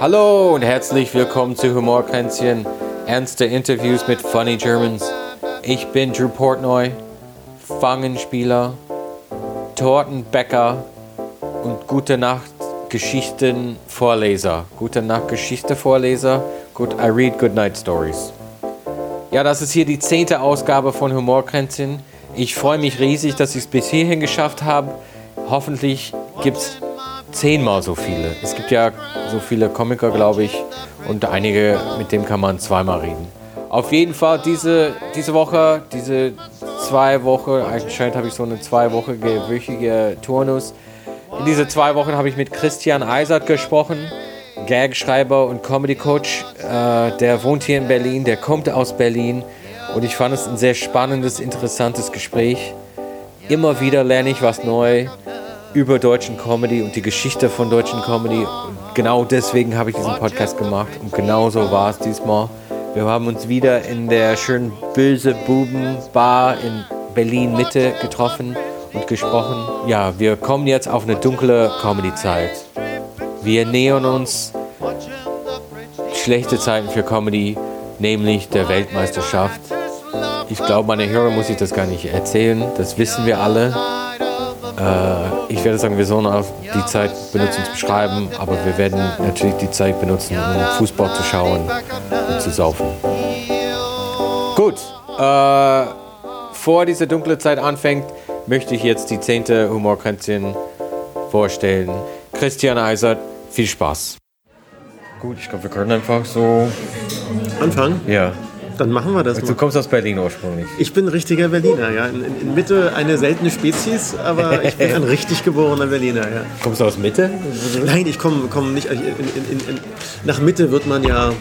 Hallo und herzlich willkommen zu Humorkränzchen, ernste Interviews mit Funny Germans. Ich bin Drew Portnoy, Fangenspieler, Tortenbäcker und Gute Nacht Geschichtenvorleser. Gute Nacht Geschichte-Vorleser. Good, I read good night stories. Ja, das ist hier die zehnte Ausgabe von Humorkränzchen. Ich freue mich riesig, dass ich es bis hierhin geschafft habe. Hoffentlich gibt es zehnmal so viele. Es gibt ja so viele Komiker, glaube ich, und einige, mit denen kann man zweimal reden. Auf jeden Fall diese, diese Woche, diese zwei Wochen, anscheinend habe ich so eine zweiwöchige wöchige Turnus. In diese zwei Wochen habe ich mit Christian Eisert gesprochen, Gagschreiber und Comedy Coach. Äh, der wohnt hier in Berlin, der kommt aus Berlin und ich fand es ein sehr spannendes, interessantes Gespräch. Immer wieder lerne ich was Neues über deutschen Comedy und die Geschichte von deutschen Comedy. Und genau deswegen habe ich diesen Podcast gemacht und genau so war es diesmal. Wir haben uns wieder in der schönen Böse Buben Bar in Berlin Mitte getroffen und gesprochen. Ja, wir kommen jetzt auf eine dunkle Comedy-Zeit. Wir nähern uns schlechte Zeiten für Comedy, nämlich der Weltmeisterschaft. Ich glaube, meine Hörer muss ich das gar nicht erzählen, das wissen wir alle. Äh, ich werde sagen, wir sollen auch die Zeit benutzen zu beschreiben, aber wir werden natürlich die Zeit benutzen, um Fußball zu schauen und zu saufen. Gut, äh, vor diese dunkle Zeit anfängt, möchte ich jetzt die zehnte Humorkränzchen vorstellen. Christian Eisert, viel Spaß. Gut, ich glaube, wir können einfach so anfangen. Ja. Dann machen wir das. Du kommst aus Berlin ursprünglich. Ich bin richtiger Berliner, ja. In, in Mitte eine seltene Spezies, aber ich bin ein richtig geborener Berliner, ja. Kommst du aus Mitte? Nein, ich komme komm nicht. In, in, nach Mitte wird man ja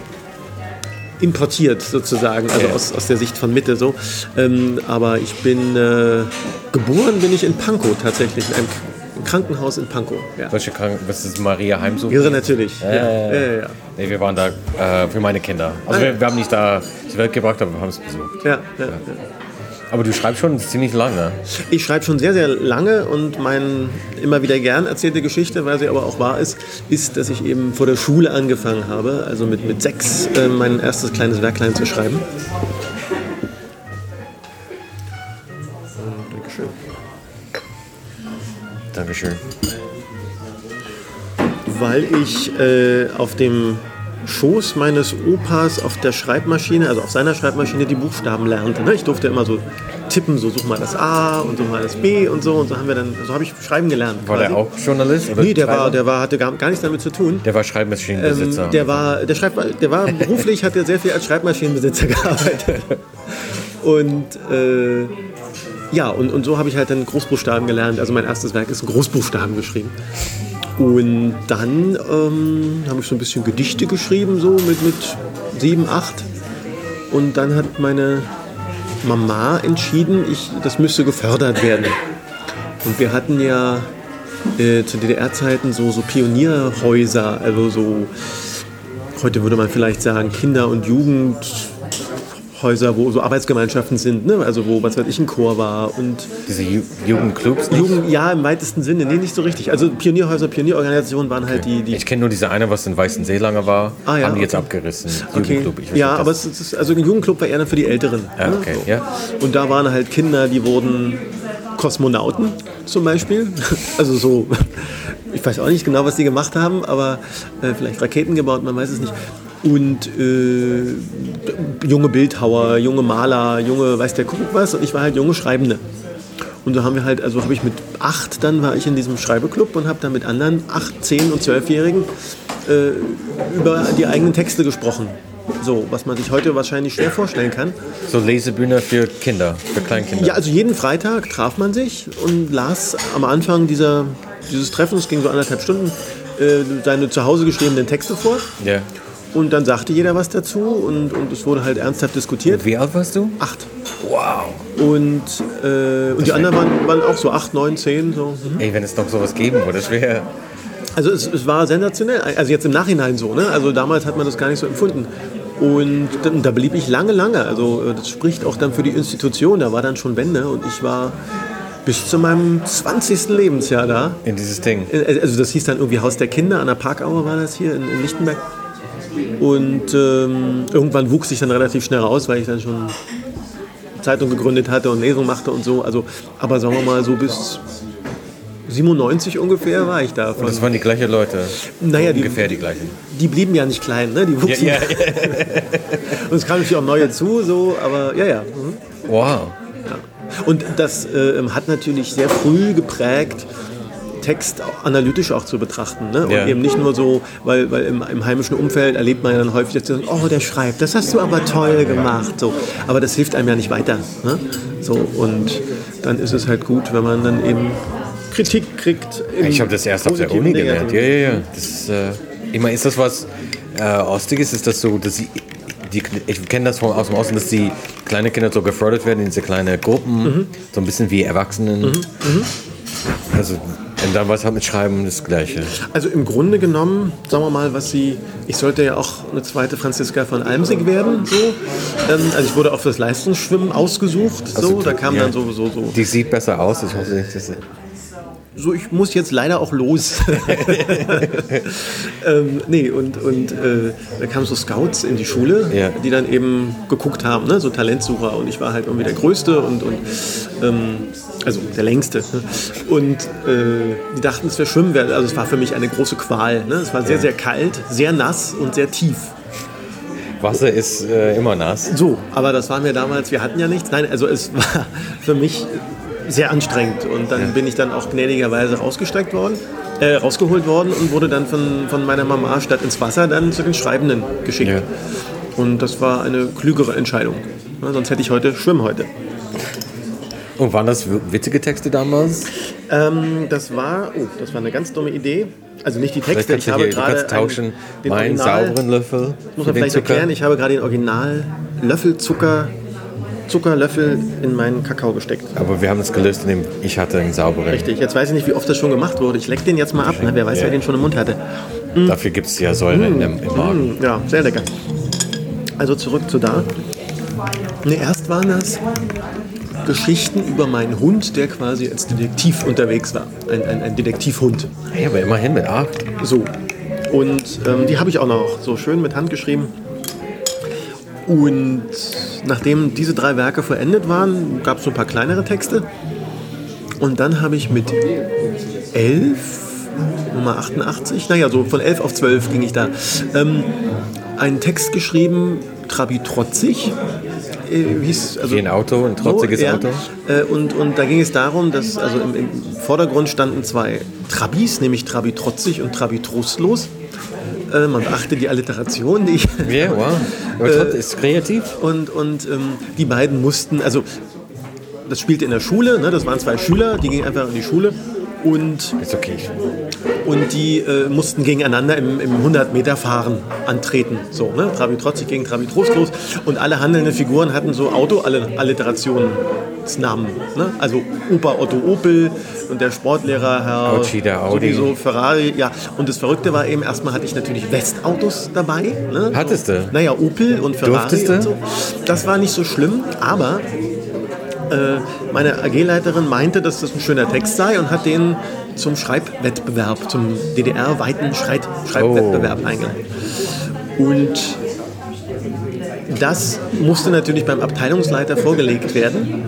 importiert sozusagen, also okay. aus, aus der Sicht von Mitte so. Ähm, aber ich bin äh, geboren bin ich in Pankow tatsächlich, in einem Krankenhaus in Pankow. Ja. Welche Kranken was ist Maria Heimsuchung? Irre natürlich. Äh, ja. Ja, ja, Nee, wir waren da äh, für meine Kinder. Also wir, wir, haben nicht da zur Welt gebracht, aber wir haben es besucht. Ja, ja, Aber du schreibst schon ziemlich lange. Ich schreibe schon sehr, sehr lange und meine immer wieder gern erzählte Geschichte, weil sie aber auch wahr ist, ist, dass ich eben vor der Schule angefangen habe, also mit, mit sechs äh, mein erstes kleines Werklein zu schreiben. Dankeschön. Weil ich äh, auf dem Schoß meines Opas auf der Schreibmaschine, also auf seiner Schreibmaschine, die Buchstaben lernte. Ne? Ich durfte immer so tippen, so such mal das A und such mal das B und so. Und so haben wir dann, so habe ich schreiben gelernt. War quasi. der auch Journalist? Oder nee, der war, der war, hatte gar, gar nichts damit zu tun. Der war Schreibmaschinenbesitzer. Ähm, der war, der, Schreib, der war beruflich, hat er sehr viel als Schreibmaschinenbesitzer gearbeitet. Und äh, ja, und, und so habe ich halt dann Großbuchstaben gelernt. Also mein erstes Werk ist Großbuchstaben geschrieben. Und dann ähm, habe ich so ein bisschen Gedichte geschrieben, so mit, mit sieben, acht. Und dann hat meine Mama entschieden, ich, das müsste gefördert werden. Und wir hatten ja äh, zu DDR-Zeiten so, so Pionierhäuser, also so, heute würde man vielleicht sagen, Kinder- und Jugend. Häuser, wo so Arbeitsgemeinschaften sind, ne? also wo, was weiß ich, ein Chor war und... Diese Ju Jugendclubs? Jugend, ja, im weitesten Sinne, nee, nicht so richtig. Also Pionierhäuser, Pionierorganisationen waren halt okay. die, die... Ich kenne nur diese eine, was in Weißensee lange war, ah, ja, haben die okay. jetzt abgerissen. Okay. Jugendclub. Ich ja, aber es ist, also ein Jugendclub war eher dann für die Älteren. Ja, ne? okay. So. ja. Und da waren halt Kinder, die wurden Kosmonauten zum Beispiel. Also so, ich weiß auch nicht genau, was die gemacht haben, aber äh, vielleicht Raketen gebaut, man weiß es nicht und äh, junge Bildhauer, junge Maler, junge, weiß der Kuckuck was und ich war halt junge Schreibende. Und so haben wir halt, also habe ich mit acht, dann war ich in diesem Schreibeclub und habe dann mit anderen acht, zehn und zwölfjährigen äh, über die eigenen Texte gesprochen. So, was man sich heute wahrscheinlich schwer vorstellen kann. So Lesebühne für Kinder, für Kleinkinder. Ja, also jeden Freitag traf man sich und las am Anfang dieser, dieses Treffens, ging so anderthalb Stunden, äh, seine zu Hause geschriebenen Texte vor. Ja. Yeah. Und dann sagte jeder was dazu und, und es wurde halt ernsthaft diskutiert. Und wie alt warst du? Acht. Wow. Und, äh, und die anderen waren, waren, auch so acht, neun, zehn. So. Mhm. Ey, wenn es noch sowas geben würde, das wäre... Also es, es, war sensationell, also jetzt im Nachhinein so, ne? Also damals hat man das gar nicht so empfunden. Und da, da blieb ich lange, lange. Also äh, das spricht auch dann für die Institution, da war dann schon Wende und ich war bis zu meinem 20. Lebensjahr da. In dieses Ding. Äh, Also das hieß dann irgendwie Haus der Kinder, an der Parkauer war das hier in, in Lichtenberg. Und ähm, irgendwann wuchs ich dann relativ schnell raus, weil ich dann schon Zeitung gegründet hatte und Lesung machte und so. Also, aber sagen wir mal so bis 97 ungefähr war ich da. Von, Das waren die gleichen Leute. Naja, die- Ungefähr die gleichen. die blieben ja nicht klein, ne? Die wuchsen. ja. Und es kamen natürlich auch neue zu, so, aber ja, ja. Mhm. Wow. Und das äh, hat natürlich sehr früh geprägt, Text analytisch auch zu betrachten. Ne? Und Ja. eben nicht nur so, weil, weil im, im heimischen Umfeld erlebt man ja dann häufig, dass sie sagen, oh, der schreibt, das hast du aber toll gemacht. So. Aber das hilft einem ja nicht weiter. Ne? So, und dann ist es halt gut, wenn man dann eben Kritik kriegt. Ich habe das erst auf der Uni gelernt. Ja, Negativen. ja, ja. Das ist, äh, ich meine, ist das was äh, Ostiges? Ist das so, dass sie, die, ich kenne das von, aus dem Osten, dass die kleine Kinder so gefördert werden in diese kleinen Gruppen, Mhm. so ein bisschen wie Erwachsenen. Also, und dann was halt mit Schreiben das Gleiche. Also im Grunde genommen, sagen wir mal, was sie, ich sollte ja auch eine zweite Franziska von Almsig werden, so. Ähm, also ich wurde auch fürs Leistungsschwimmen ausgesucht, so. Da kam ja. dann so, so, so, Die sieht besser aus. Ich hoffe nicht, dass sie, so, ich muss jetzt leider auch los. ähm, nee, und, und äh, da kamen so Scouts in die Schule, Ja. die dann eben geguckt haben, ne? so Talentsucher. Und ich war halt irgendwie der Größte und, und ähm, also der Längste. Ne? Und äh, die dachten, es wäre schwimmen werden. Also es war für mich eine große Qual. Ne? Es war sehr, sehr kalt, sehr nass und sehr tief. Wasser ist äh, immer nass. So, aber das war mir damals, wir hatten ja nichts. Nein, also es war für mich sehr anstrengend. Und dann bin ich dann auch gnädigerweise rausgestreckt worden, äh, rausgeholt worden und wurde dann von, von meiner Mama statt ins Wasser dann zu den Schreibenden geschickt. Ja. Und das war eine klügere Entscheidung. Ja, sonst hätte ich heute Schwimm heute. Und waren das witzige Texte damals? Ähm, das war, oh, das war eine ganz dumme Idee. Also nicht die Texte, ich habe hier, gerade tauschen einen- den meinen Original- sauberen Löffel Muss für man vielleicht Zucker. erklären, ich habe gerade den Original Löffelzucker, Zuckerlöffel in meinen Kakao gesteckt. Aber wir haben es gelöst, indem ich hatte einen sauberen. Richtig, jetzt weiß ich nicht, wie oft das schon gemacht wurde. Ich leck den jetzt mal ab, ne? wer weiß, Ja. wer den schon im Mund hatte. Dafür gibt es ja Säure in dem, im Magen. Mm, Ja, sehr lecker. Also zurück zu da. Ne, erst waren das Geschichten über meinen Hund, der quasi als Detektiv unterwegs war. Ein, ein, ein Detektivhund. Hey, aber immerhin mit acht. So. Und ähm, die habe ich auch noch so schön mit Hand geschrieben. Und nachdem diese drei Werke vollendet waren, gab es so ein paar kleinere Texte. Und dann habe ich mit elf, Nummer 88, naja, so von elf auf zwölf ging ich da, ähm, einen Text geschrieben, Trabi trotzig. Äh, hieß, also Wie ein Auto, ein trotziges so, ja. Auto. Äh, und, und da ging es darum, dass also im, im Vordergrund standen zwei Trabis, nämlich Trabi trotzig und Trabi trostlos. Äh, man beachte die Alliteration, die ich Ja, wow. Aber trotzdem ist kreativ. und, und ähm, die beiden mussten, also das spielte in der Schule, ne, das waren zwei Schüler, die gingen einfach in die Schule und, Ist okay. Und die äh, mussten gegeneinander im, im 100-Meter-Fahren antreten. So, ne? Trabi trotzig gegen Trabi trostlos. Und alle handelnden Figuren hatten so Auto-Alliterationsnamen. Ne? Also Opa Otto Opel und der Sportlehrer Herr Autschi, der Audi. sowieso Ferrari. Ja. Und das Verrückte war eben, erstmal hatte ich natürlich Westautos dabei. Ne? Hattest du? Naja, Opel und Ferrari Durftest du? und so. Das war nicht so schlimm, aber äh, meine AG-Leiterin meinte, dass das ein schöner Text sei und hat den zum Schreibwettbewerb, zum DDR-weiten Schreit Schreibwettbewerb eingeladen. Und das musste natürlich beim Abteilungsleiter vorgelegt werden.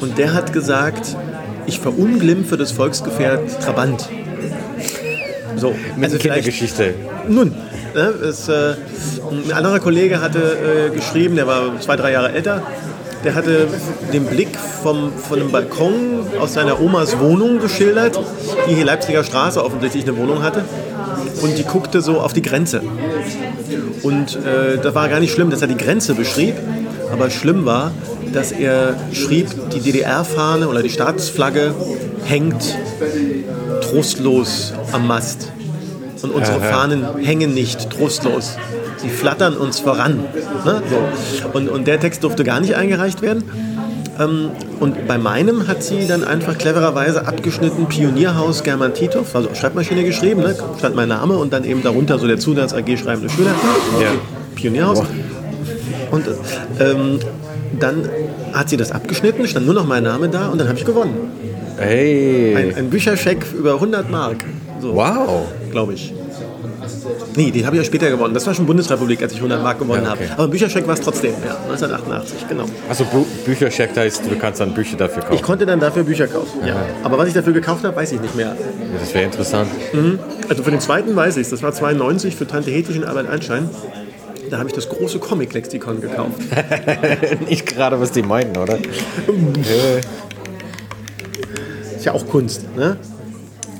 Und der hat gesagt, ich verunglimpfe das Volksgefährt Trabant. So, Mit also Kindergeschichte. nun, ne, es, äh, ein anderer Kollege hatte äh, geschrieben, der war zwei, drei Jahre älter, der hatte den Blick vom, von einem Balkon aus seiner Omas Wohnung geschildert, die hier Leipziger Straße offensichtlich eine Wohnung hatte. Und die guckte so auf die Grenze. Und äh, das war gar nicht schlimm, dass er die Grenze beschrieb, aber schlimm war, dass er schrieb, die DDR-Fahne oder die Staatsflagge hängt trostlos am Mast. Und unsere Aha. Fahnen hängen nicht trostlos. Sie flattern uns voran. Ne? So. Und, und der Text durfte gar nicht eingereicht werden. Ähm, und bei meinem hat sie dann einfach clevererweise abgeschnitten Pionierhaus German Titov, also auf Schreibmaschine geschrieben, ne? stand mein Name und dann eben darunter so der Zusatz AG schreibende Schüler. Ja. Pionierhaus. Und ähm, dann hat sie das abgeschnitten, stand nur noch mein Name da und dann habe ich gewonnen. Hey. Ein, ein Bücherscheck über 100 Mark. So, Wow. glaube ich. Nee, den habe ich ja später gewonnen. Das war schon Bundesrepublik, als ich 100 Mark gewonnen Ja, okay. habe. Aber Bücherscheck war es trotzdem, ja. 1988, genau. Also Bu Büchercheck heißt, du kannst dann Bücher dafür Ich kaufen. konnte dann dafür Bücher kaufen, ja. Aber was ich dafür gekauft habe, weiß ich nicht mehr. Das wäre interessant. Also für den zweiten weiß ich es. Das war 92 für Tante Hedwig und Albert Einstein. Da habe ich das große Comic-Lexikon gekauft. Nicht gerade, was die meinen, oder? Ist ja auch Kunst, ne?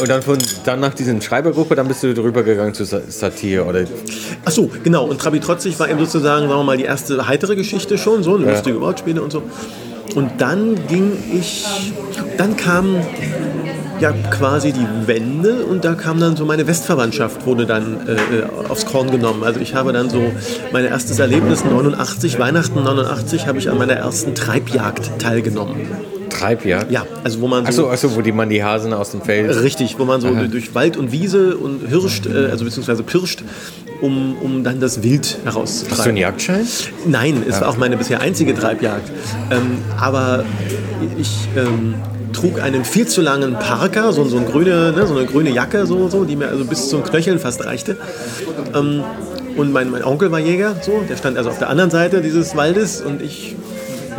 Und dann, von, dann nach diesen Schreibergruppe, dann bist du drüber gegangen zu Sa- Satire oder Ach so, genau. Und Trabi Trotzig war eben sozusagen, sagen wir mal, die erste heitere Geschichte schon, so eine Ja. lustige Wortspiele und so. Und dann ging ich, dann kam ja quasi die Wende und da kam dann so meine Westverwandtschaft, wurde dann äh, aufs Korn genommen. Also ich habe dann so mein erstes Erlebnis 89, Weihnachten 89, habe ich an meiner ersten Treibjagd teilgenommen. Treibjagd? Ja, also wo man so Achso, achso, wo die man die Hasen aus dem Feld. Richtig, wo man so durch Wald und Wiese und hirscht, äh, also beziehungsweise pirscht, um, um dann das Wild Hast du einen herauszutreiben. Jagdschein? Nein, es war auch meine bisher einzige Treibjagd. Ähm, aber ich ähm, trug einen viel zu langen Parker, so, so, eine grüne, ne, so eine grüne Jacke, so, so, die mir also bis zum Knöcheln fast reichte. Ähm, und mein, mein Onkel war Jäger, so, der stand also auf der anderen Seite dieses Waldes und ich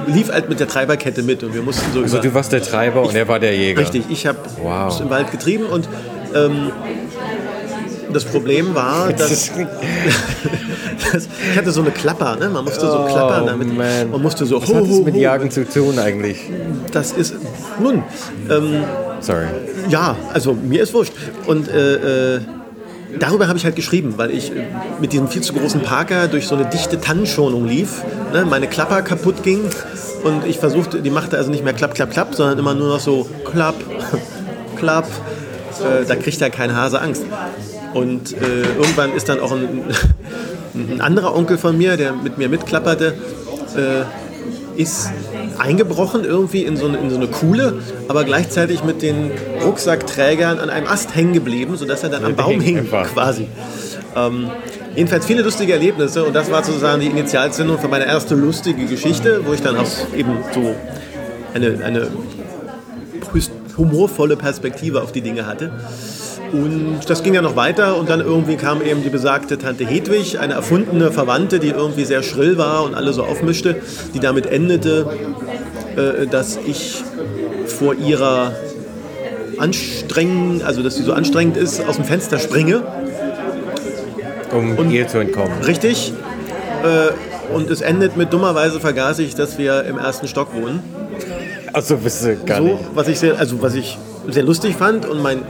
lief halt mit der Treiberkette mit und wir mussten so Also du warst der Treiber und er war der Jäger. Richtig, ich habe Wow. im Wald getrieben und ähm, das Problem war, Das dass, dass ich hatte so eine Klapper, ne? man musste so Oh, klappern damit man. und musste so was hat das mit ho. Jagen zu tun eigentlich? Das ist nun ähm, Sorry. ja, also mir ist wurscht und äh, äh, Darüber habe ich halt geschrieben, weil ich äh, mit diesem viel zu großen Parker durch so eine dichte Tannenschonung lief, ne, meine Klapper kaputt ging und ich versuchte, die machte also nicht mehr klapp, klapp, klapp, sondern immer nur noch so klapp, klapp. Äh, da kriegt ja kein Hase Angst. Und äh, irgendwann ist dann auch ein, ein anderer Onkel von mir, der mit mir mitklapperte, äh, ist eingebrochen irgendwie in so, eine, in so eine Kuhle, aber gleichzeitig mit den Rucksackträgern an einem Ast hängen geblieben, sodass er dann am Baum hing einfach. quasi. Ähm, jedenfalls viele lustige Erlebnisse und das war sozusagen die Initialzündung für meine erste lustige Geschichte, wo ich dann auch eben so eine, eine humorvolle Perspektive auf die Dinge hatte. Und das ging ja noch weiter und dann irgendwie kam eben die besagte Tante Hedwig, eine erfundene Verwandte, die irgendwie sehr schrill war und alle so aufmischte, die damit endete, äh, dass ich vor ihrer anstrengend, also dass sie so anstrengend ist, aus dem Fenster springe. Um ihr zu entkommen. Richtig. Äh, und es endet mit dummerweise vergaß ich, dass wir im ersten Stock wohnen. Also bist du gar So, nicht. was ich sehr, also was ich sehr lustig fand und mein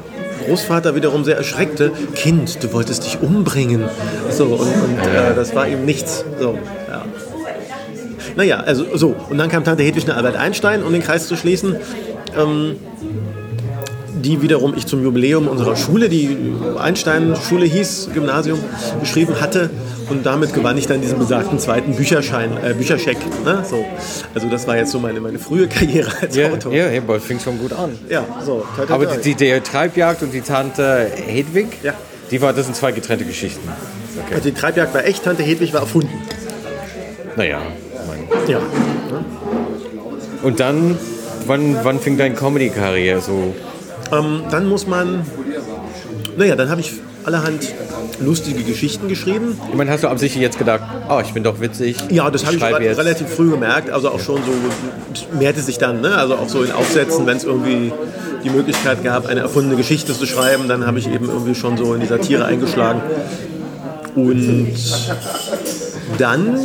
Großvater wiederum sehr erschreckte. Kind, du wolltest dich umbringen. So, und, und äh, das war ihm nichts. So, ja. Naja, also so. Und dann kam Tante Hedwig nach Albert Einstein, um den Kreis zu schließen. Ähm, die wiederum ich zum Jubiläum unserer Schule, die Einstein-Schule hieß, Gymnasium, geschrieben hatte. Und damit gewann ich dann diesen besagten zweiten Bücherschein, äh, Bücherscheck. Ne? So. Also das war jetzt so meine, meine frühe Karriere als Ja, Autor. ja, ja, aber fing schon gut an. Ja, so. Toi, Aber die, die der Treibjagd und die Tante Hedwig, Ja. die war, das sind zwei getrennte Geschichten. Okay. Also die Treibjagd war echt, Tante Hedwig war erfunden. Naja, mein. Ja. Und dann, wann, wann fing deine Comedy-Karriere so? Ähm, dann muss man, naja, dann habe ich allerhand lustige Geschichten geschrieben. Ich meine, hast du absichtlich jetzt gedacht, oh, ich bin doch witzig. Ja, das habe ich re jetzt. relativ früh gemerkt. Also auch schon so, es mehrte sich dann, ne? also auch so in Aufsätzen, wenn es irgendwie die Möglichkeit gab, eine erfundene Geschichte zu schreiben, dann habe ich eben irgendwie schon so in die Satire eingeschlagen. Und dann,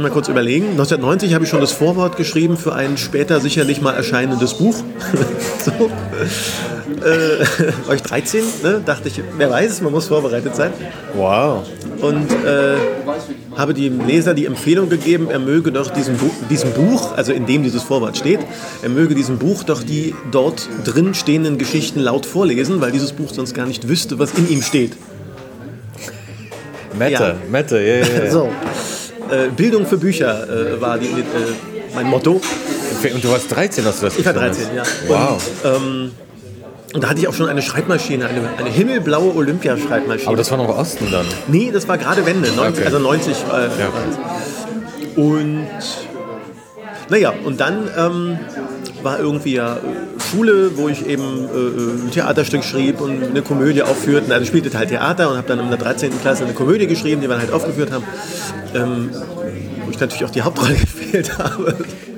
mal kurz überlegen, 1990 habe ich schon das Vorwort geschrieben für ein später sicherlich mal erscheinendes Buch. so. äh, ich 13, ne? dachte ich, wer weiß, man muss vorbereitet sein Wow. und äh, habe dem Leser die Empfehlung gegeben, er möge doch diesem, Bu diesem Buch, also in dem dieses Vorwort steht, er möge diesem Buch doch die dort drin stehenden Geschichten laut vorlesen, weil dieses Buch sonst gar nicht wüsste, was in ihm steht. Mette, Ja. Mette, ja, ja, ja. So. Äh, Bildung für Bücher äh, war die, äh, mein Motto. Und du warst 13, hast du das Ich war geschrieben 13, ja. Wow. Und da hatte ich auch schon eine Schreibmaschine, eine, eine himmelblaue Olympiaschreibmaschine. Aber das war noch Osten dann. Nee, das war gerade Wende, 90, Okay. also 90. Äh, Ja. Und naja, und dann ähm, war irgendwie ja Schule, wo ich eben äh, ein Theaterstück schrieb und eine Komödie aufführte. Also ich spielte halt Theater und habe dann in der 13. Klasse eine Komödie geschrieben, die wir halt aufgeführt haben. Ähm, wo ich natürlich auch die Hauptrolle gespielt habe.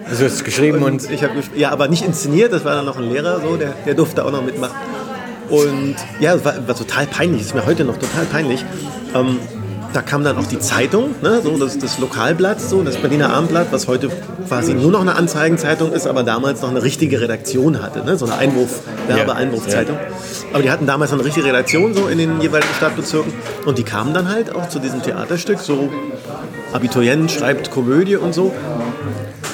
Also du hast geschrieben und, und ich habe ja, aber nicht inszeniert. Das war dann noch ein Lehrer, so der, der durfte auch noch mitmachen. Und ja, es war, war total peinlich. Das ist mir heute noch total peinlich. Ähm, da kam dann auch die Zeitung, ne, so das, das Lokalblatt, so das Berliner Abendblatt, was heute quasi nur noch eine Anzeigenzeitung ist, aber damals noch eine richtige Redaktion hatte, ne, so eine Einwurf, Werbeeinwurfzeitung. Aber die hatten damals eine richtige Redaktion so in den jeweiligen Stadtbezirken und die kamen dann halt auch zu diesem Theaterstück, so Abiturient schreibt Komödie und so.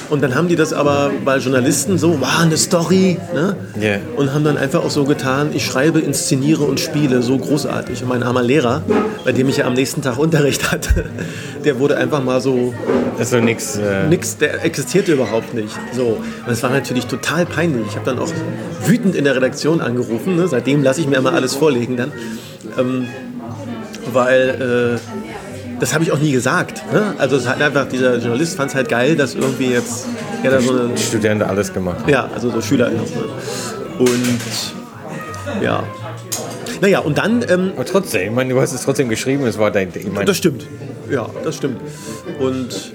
Und dann haben die das aber bei Journalisten so, wow, eine Story, ne? Yeah. Und haben dann einfach auch so getan, ich schreibe, inszeniere und spiele, so großartig. Und mein armer Lehrer, bei dem ich ja am nächsten Tag Unterricht hatte, der wurde einfach mal so, also nichts. Äh, nix, der existierte überhaupt nicht. So. Und es war natürlich total peinlich. Ich habe dann auch wütend in der Redaktion angerufen, ne? seitdem lasse ich mir immer alles vorlegen dann. Ähm, weil... Äh, das habe ich auch nie gesagt. Ne? Also es hat einfach, dieser Journalist fand es halt geil, dass irgendwie jetzt ja, da so eine, Studierende alles gemacht. ja, also so Schüler. Und ja. Naja, und dann, ähm, Aber trotzdem, ich meine, du hast es trotzdem geschrieben, es war dein. Meine, das stimmt. Ja, das stimmt. Und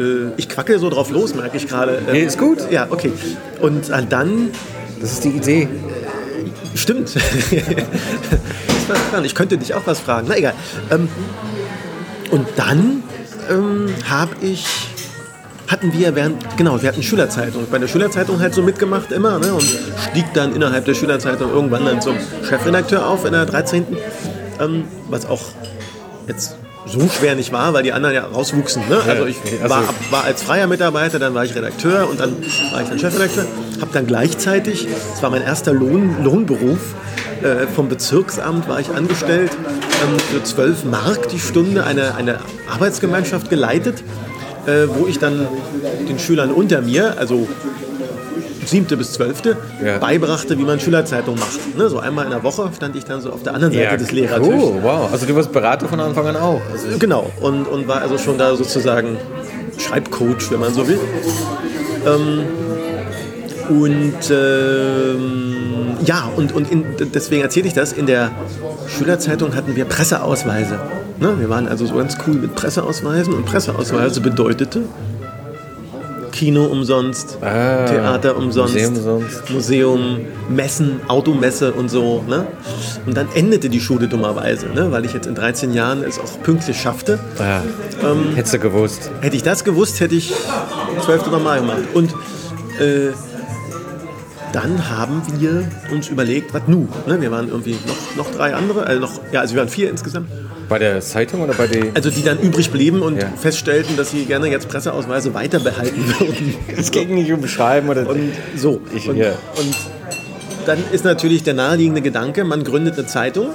äh, ich quacke so drauf los, merke ich gerade. Ähm, Nee, ist gut. Ja, okay. Und äh, dann, das ist die Idee. stimmt. Ich könnte dich auch was fragen. Na egal. Ähm, und dann ähm, habe ich hatten wir während, genau, wir hatten Schülerzeitung. Bei der Schülerzeitung halt so mitgemacht immer ne, und stieg dann innerhalb der Schülerzeitung irgendwann dann zum Chefredakteur auf in der 13. Ähm, was auch jetzt so schwer nicht war, weil die anderen ja rauswuchsen. Ne? Also ich also- war, war als freier Mitarbeiter, dann war ich Redakteur und dann war ich dann Chefredakteur. Habe dann gleichzeitig, das war mein erster Lohn, Lohnberuf, äh, vom Bezirksamt war ich angestellt, ähm, für 12 Mark die Stunde eine, eine Arbeitsgemeinschaft geleitet, äh, wo ich dann den Schülern unter mir, also siebte bis zwölfte, Ja. beibrachte, wie man Schülerzeitung macht. Ne? So einmal in der Woche stand ich dann so auf der anderen Seite des Lehrertisches. cool, wow. Also du warst Berater von Anfang an auch. Also, Genau, und, und war also schon da sozusagen Schreibcoach, wenn man so will. Ähm, und ähm, ja, und, und in, deswegen erzähle ich das, in der Schülerzeitung hatten wir Presseausweise. Ne? Wir waren also so ganz cool mit Presseausweisen und Presseausweise bedeutete Kino umsonst, Ah, Theater umsonst, Museum umsonst. Museum, Messen, Automesse und so. Ne? Und dann endete die Schule dummerweise, ne? weil ich jetzt in 13 Jahren es auch pünktlich schaffte. ah, Ähm, hättest du gewusst. Hätte ich das gewusst, hätte ich 12. normal gemacht. Und äh, dann haben wir uns überlegt, was nu? Ne? Wir waren irgendwie noch, noch drei andere, also noch, ja, also wir waren vier insgesamt. Bei der Zeitung oder bei den. Also die dann übrig blieben und Ja. feststellten, dass sie gerne jetzt Presseausweise weiter behalten würden. Es ging nicht um Schreiben oder. Und so. Ich- und, ja. und dann ist natürlich der naheliegende Gedanke, man gründet eine Zeitung,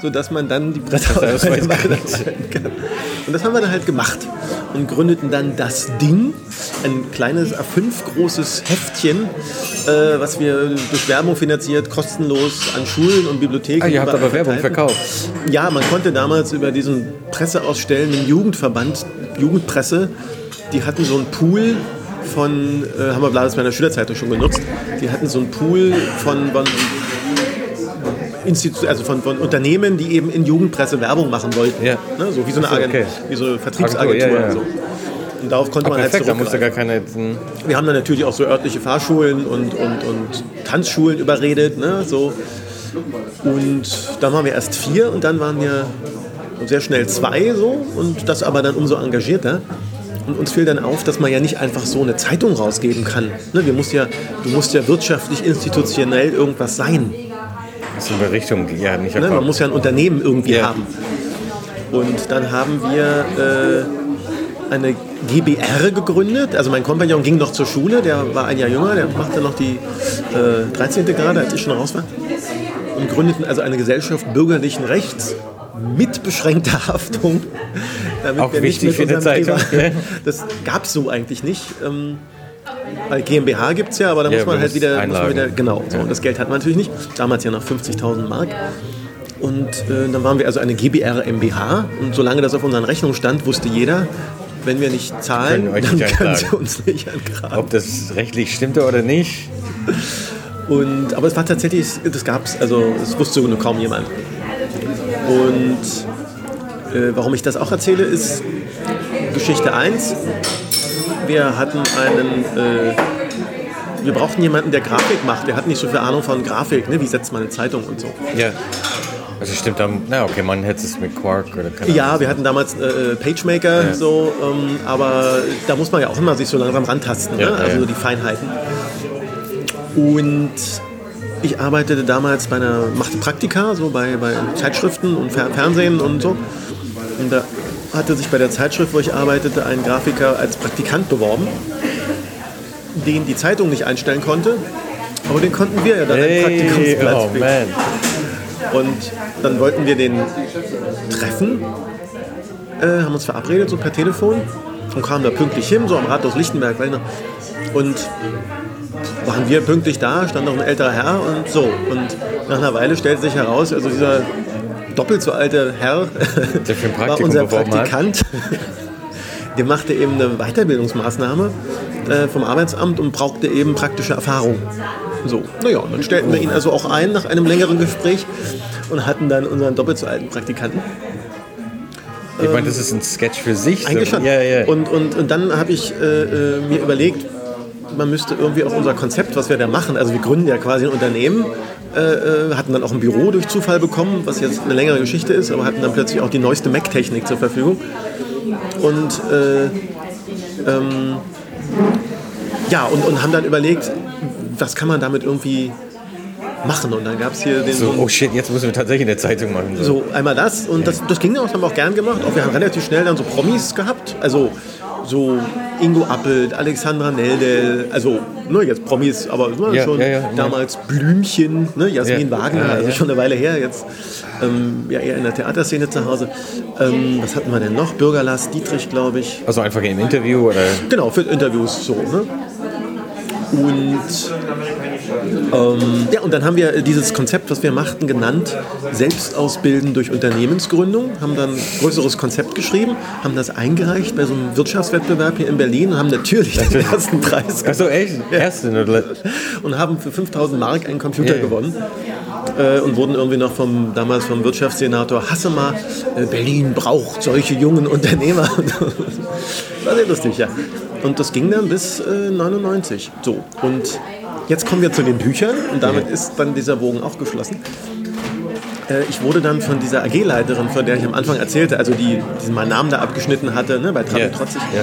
sodass man dann die Presseausweis weiterleiten kann. Und das haben wir dann halt gemacht und gründeten dann das Ding, ein kleines A5 großes Heftchen, äh, was wir durch Werbung finanziert, kostenlos an Schulen und Bibliotheken. ah, ihr habt aber Werbung verkauft. Ja, man konnte damals über diesen presseausstellenden Jugendverband, Jugendpresse, die hatten so einen Pool von, äh, haben wir bei der Schülerzeitung schon genutzt, die hatten so einen Pool von, von, Institu also von, von Unternehmen, die eben in Jugendpresse Werbung machen wollten. Ja. Ne, so wie so eine, Agent, okay. wie so eine Vertriebsagentur. Agentur, ja, ja. Und, so. und darauf konnte Ah, man halt perfekt, da musste zurückgreifen. gar keine. Wir haben dann natürlich auch so örtliche Fahrschulen und, und, und Tanzschulen überredet. Ne? So. Und dann waren wir erst vier und dann waren wir sehr schnell zwei so und das aber dann umso engagierter. Und uns fiel dann auf, dass man ja nicht einfach so eine Zeitung rausgeben kann. Ne? Wir musst ja, du musst ja wirtschaftlich, institutionell irgendwas sein. In der Richtung, ja, nicht Ne? Man muss ja ein Unternehmen irgendwie Ja. haben. Und dann haben wir äh, eine GBR gegründet. Also mein Kompagnon ging noch zur Schule, der war ein Jahr jünger, der machte noch die äh, 13. Gerade, als ich schon raus war. Und gründeten also eine Gesellschaft bürgerlichen Rechts mit beschränkter Haftung. Damit Auch wir wichtig für eine Zeitung. Das gab es so eigentlich nicht. Ähm, weil GmbH gibt es ja, aber da Ja, muss man halt wieder, muss man wieder genau. So, und das Geld hat man natürlich nicht. Damals ja noch 50.000 Mark. Und äh, dann waren wir also eine GBR MBH. Und solange das auf unseren Rechnungen stand, wusste jeder, wenn wir nicht zahlen, dann nicht können sie uns nicht angraben. Ob das rechtlich stimmte oder nicht. Und, aber es war tatsächlich, das gab es, also es wusste nur kaum jemand. Und äh, warum ich das auch erzähle, ist Geschichte 1. Wir hatten einen, äh, wir brauchten jemanden, der Grafik macht. Der hat nicht so viel Ahnung von Grafik, ne? wie setzt man eine Zeitung und so. Ja. Also stimmt dann, na okay, man hätte es mit Quark oder keine Ja, Ahnung. wir hatten damals äh, PageMaker, Ja. so, ähm, aber da muss man ja auch immer sich so langsam rantasten, Ja, ne? also ja. die Feinheiten. Und ich arbeitete damals bei einer, machte Praktika, so bei, bei Zeitschriften und Fer Fernsehen und so. Und da hatte sich bei der Zeitschrift, wo ich arbeitete, ein Grafiker als Praktikant beworben, den die Zeitung nicht einstellen konnte. Aber den konnten wir ja dann einen Hey, Praktikumsplatz oh bieten. man. Und dann wollten wir den treffen, äh, haben uns verabredet, so per Telefon und kamen da pünktlich hin, so am Rathaus Lichtenberg. Und waren wir pünktlich da, stand noch ein älterer Herr und so. Und nach einer Weile stellte sich heraus, also dieser doppelt so alte Herr war unser. Praktikant. Der machte eben eine Weiterbildungsmaßnahme äh, vom Arbeitsamt und brauchte eben praktische Erfahrung. So, naja, und dann stellten wir ihn also auch ein nach einem längeren Gespräch und hatten dann unseren doppelt so alten Praktikanten. Ich meine, das ist ein Sketch für sich. schon. Ja, ja. Und, und, und dann habe ich äh, äh, mir überlegt, man müsste irgendwie auch unser Konzept, was wir da machen, also wir gründen ja quasi ein Unternehmen, äh, äh, hatten dann auch ein Büro durch Zufall bekommen, was jetzt eine längere Geschichte ist, aber hatten dann plötzlich auch die neueste Mac-Technik zur Verfügung. Und äh, ähm, ja, und, und haben dann überlegt, was kann man damit irgendwie machen. Und dann gab es hier den so, oh shit, jetzt müssen wir tatsächlich eine Zeitung machen. So. so, einmal das und das, das ging auch, das haben wir auch gern gemacht. Auch wir haben relativ schnell dann so Promis gehabt. Also so Ingo Appelt, Alexandra Neldel, also ne, jetzt Promis, aber ne, Ja, schon ja, ja, damals Blümchen, ne, Jasmin Ja, Wagner, also ja. schon eine Weile her, jetzt ähm, ja, eher in der Theaterszene zu Hause. Ähm, was hatten wir denn noch? Bürger Lars Dietrich, glaube ich. Also einfach im Interview oder. Genau, für Interviews so. Ne? Und, ähm, ja, und dann haben wir dieses Konzept, was wir machten, genannt Selbstausbilden durch Unternehmensgründung, haben dann ein größeres Konzept geschrieben, haben das eingereicht bei so einem Wirtschaftswettbewerb hier in Berlin und haben natürlich den ersten Preis Achso, echt? Erste oder? und haben für 5000 Mark einen Computer Ja. gewonnen äh, und wurden irgendwie noch vom damals vom Wirtschaftssenator Hassemer äh, Berlin braucht solche jungen Unternehmer. War sehr lustig, ja. Und das ging dann bis äh, 99. So und jetzt kommen wir zu den Büchern und damit ist dann dieser Bogen auch geschlossen. Ich wurde dann von dieser AG-Leiterin, von der ich am Anfang erzählte, also die diesen meinen Namen da abgeschnitten hatte, ne, bei Trabi Ja. Trotzig, Ja.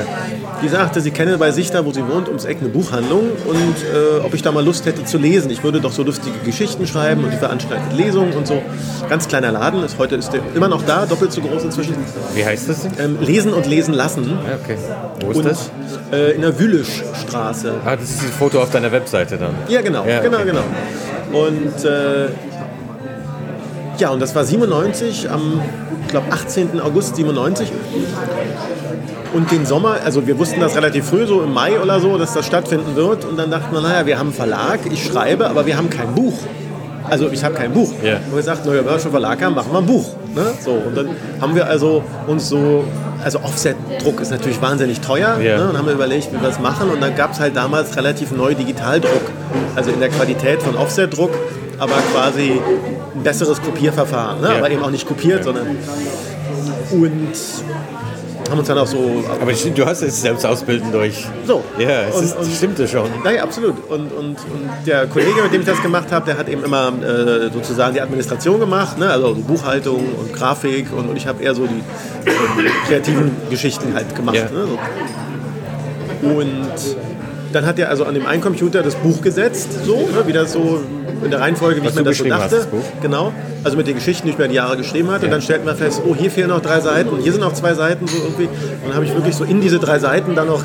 die sagte, sie kenne bei sich da, wo sie wohnt, ums Eck eine Buchhandlung und äh, ob ich da mal Lust hätte zu lesen. Ich würde doch so lustige Geschichten schreiben und die veranstaltet Lesungen und so. Ganz kleiner Laden, ist, heute ist der immer noch da, doppelt so groß inzwischen. Wie heißt das? Ähm, lesen und lesen lassen. Ja, okay. Wo ist Und das? äh, in der Wülischstraße. Ah, das ist dieses Foto auf deiner Webseite dann. Ja, genau, Ja, genau, okay. genau. Und äh, ja, und das war 97, am, ich glaube, 18. August 97. Und den Sommer, also wir wussten das relativ früh, so im Mai oder so, dass das stattfinden wird. Und dann dachten wir, naja, wir haben einen Verlag, ich schreibe, aber wir haben kein Buch. Also ich habe kein Buch. Ja. Und wir sagten, naja, wenn wir schon Verlag haben, machen wir ein Buch. Ne? So, und dann haben wir also uns so, also Offset-Druck ist natürlich wahnsinnig teuer. Ja. Ne? Und haben wir überlegt, wie wir das machen. Und dann gab es halt damals relativ neu Digitaldruck. Also in der Qualität von Offset-Druck, aber quasi ein besseres Kopierverfahren. Ne? Ja. Aber eben auch nicht kopiert, sondern. Und haben uns dann auch so. Aber du hast es selbst ausbilden durch. so. Ja, es und, ist, und, stimmte schon. Naja, absolut. Und, und, und der Kollege, mit dem ich das gemacht habe, der hat eben immer äh, sozusagen die Administration gemacht, ne? also Buchhaltung und Grafik und, und ich habe eher so die ähm, kreativen Geschichten halt gemacht. Ja. Ne? So. Und dann hat er also an dem einen Computer das Buch gesetzt, so, ne? wie das so in der Reihenfolge, wie Was ich mir das so geschrieben hast, dachte. das? Genau. Also mit den Geschichten, die ich über die Jahre geschrieben hatte. Und dann stellten wir fest, oh, hier fehlen noch drei Seiten, hier sind noch zwei Seiten, so irgendwie. Und dann habe ich wirklich so in diese drei Seiten dann noch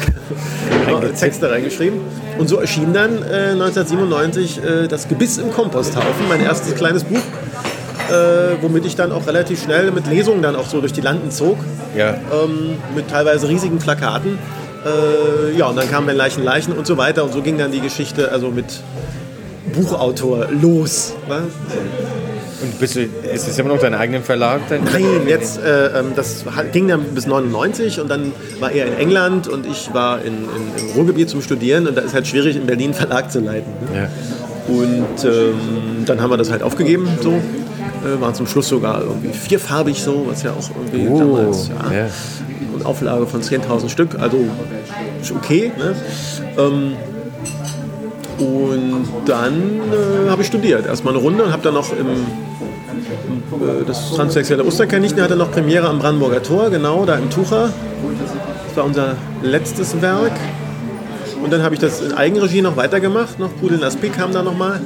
Texte reingeschrieben. Und so erschien dann äh, 1997 äh, das Gebiss im Komposthaufen, mein erstes kleines Buch, äh, womit ich dann auch relativ schnell mit Lesungen dann auch so durch die Landen zog, Ja. ähm, mit teilweise riesigen Plakaten. Äh, ja, und dann kamen wir Leichen, Leichen und so weiter. Und so ging dann die Geschichte also mit Buchautor los. Was? Und bist du, ist es immer noch dein eigener Verlag? Dein Nein, jetzt, äh, ähm, das ging dann bis 99 und dann war er in England und ich war in, in, im Ruhrgebiet zum Studieren und da ist halt schwierig, in Berlin einen Verlag zu leiten. Ne? Ja. Und ähm, dann haben wir das halt aufgegeben, so. Äh, waren zum Schluss sogar irgendwie vierfarbig so, was ja auch irgendwie Oh, damals, ja, ja. Eine Auflage von 10.000 Stück, also ist okay. Ne? Ähm, und dann äh, habe ich studiert. Erstmal eine Runde und habe dann noch im, im äh, das transsexuelle Osterkaninchen hatte noch Premiere am Brandenburger Tor, genau, da im Tucher. Das war unser letztes Werk. Und dann habe ich das in Eigenregie noch weitergemacht. Noch Pudel in Aspik kam da nochmal.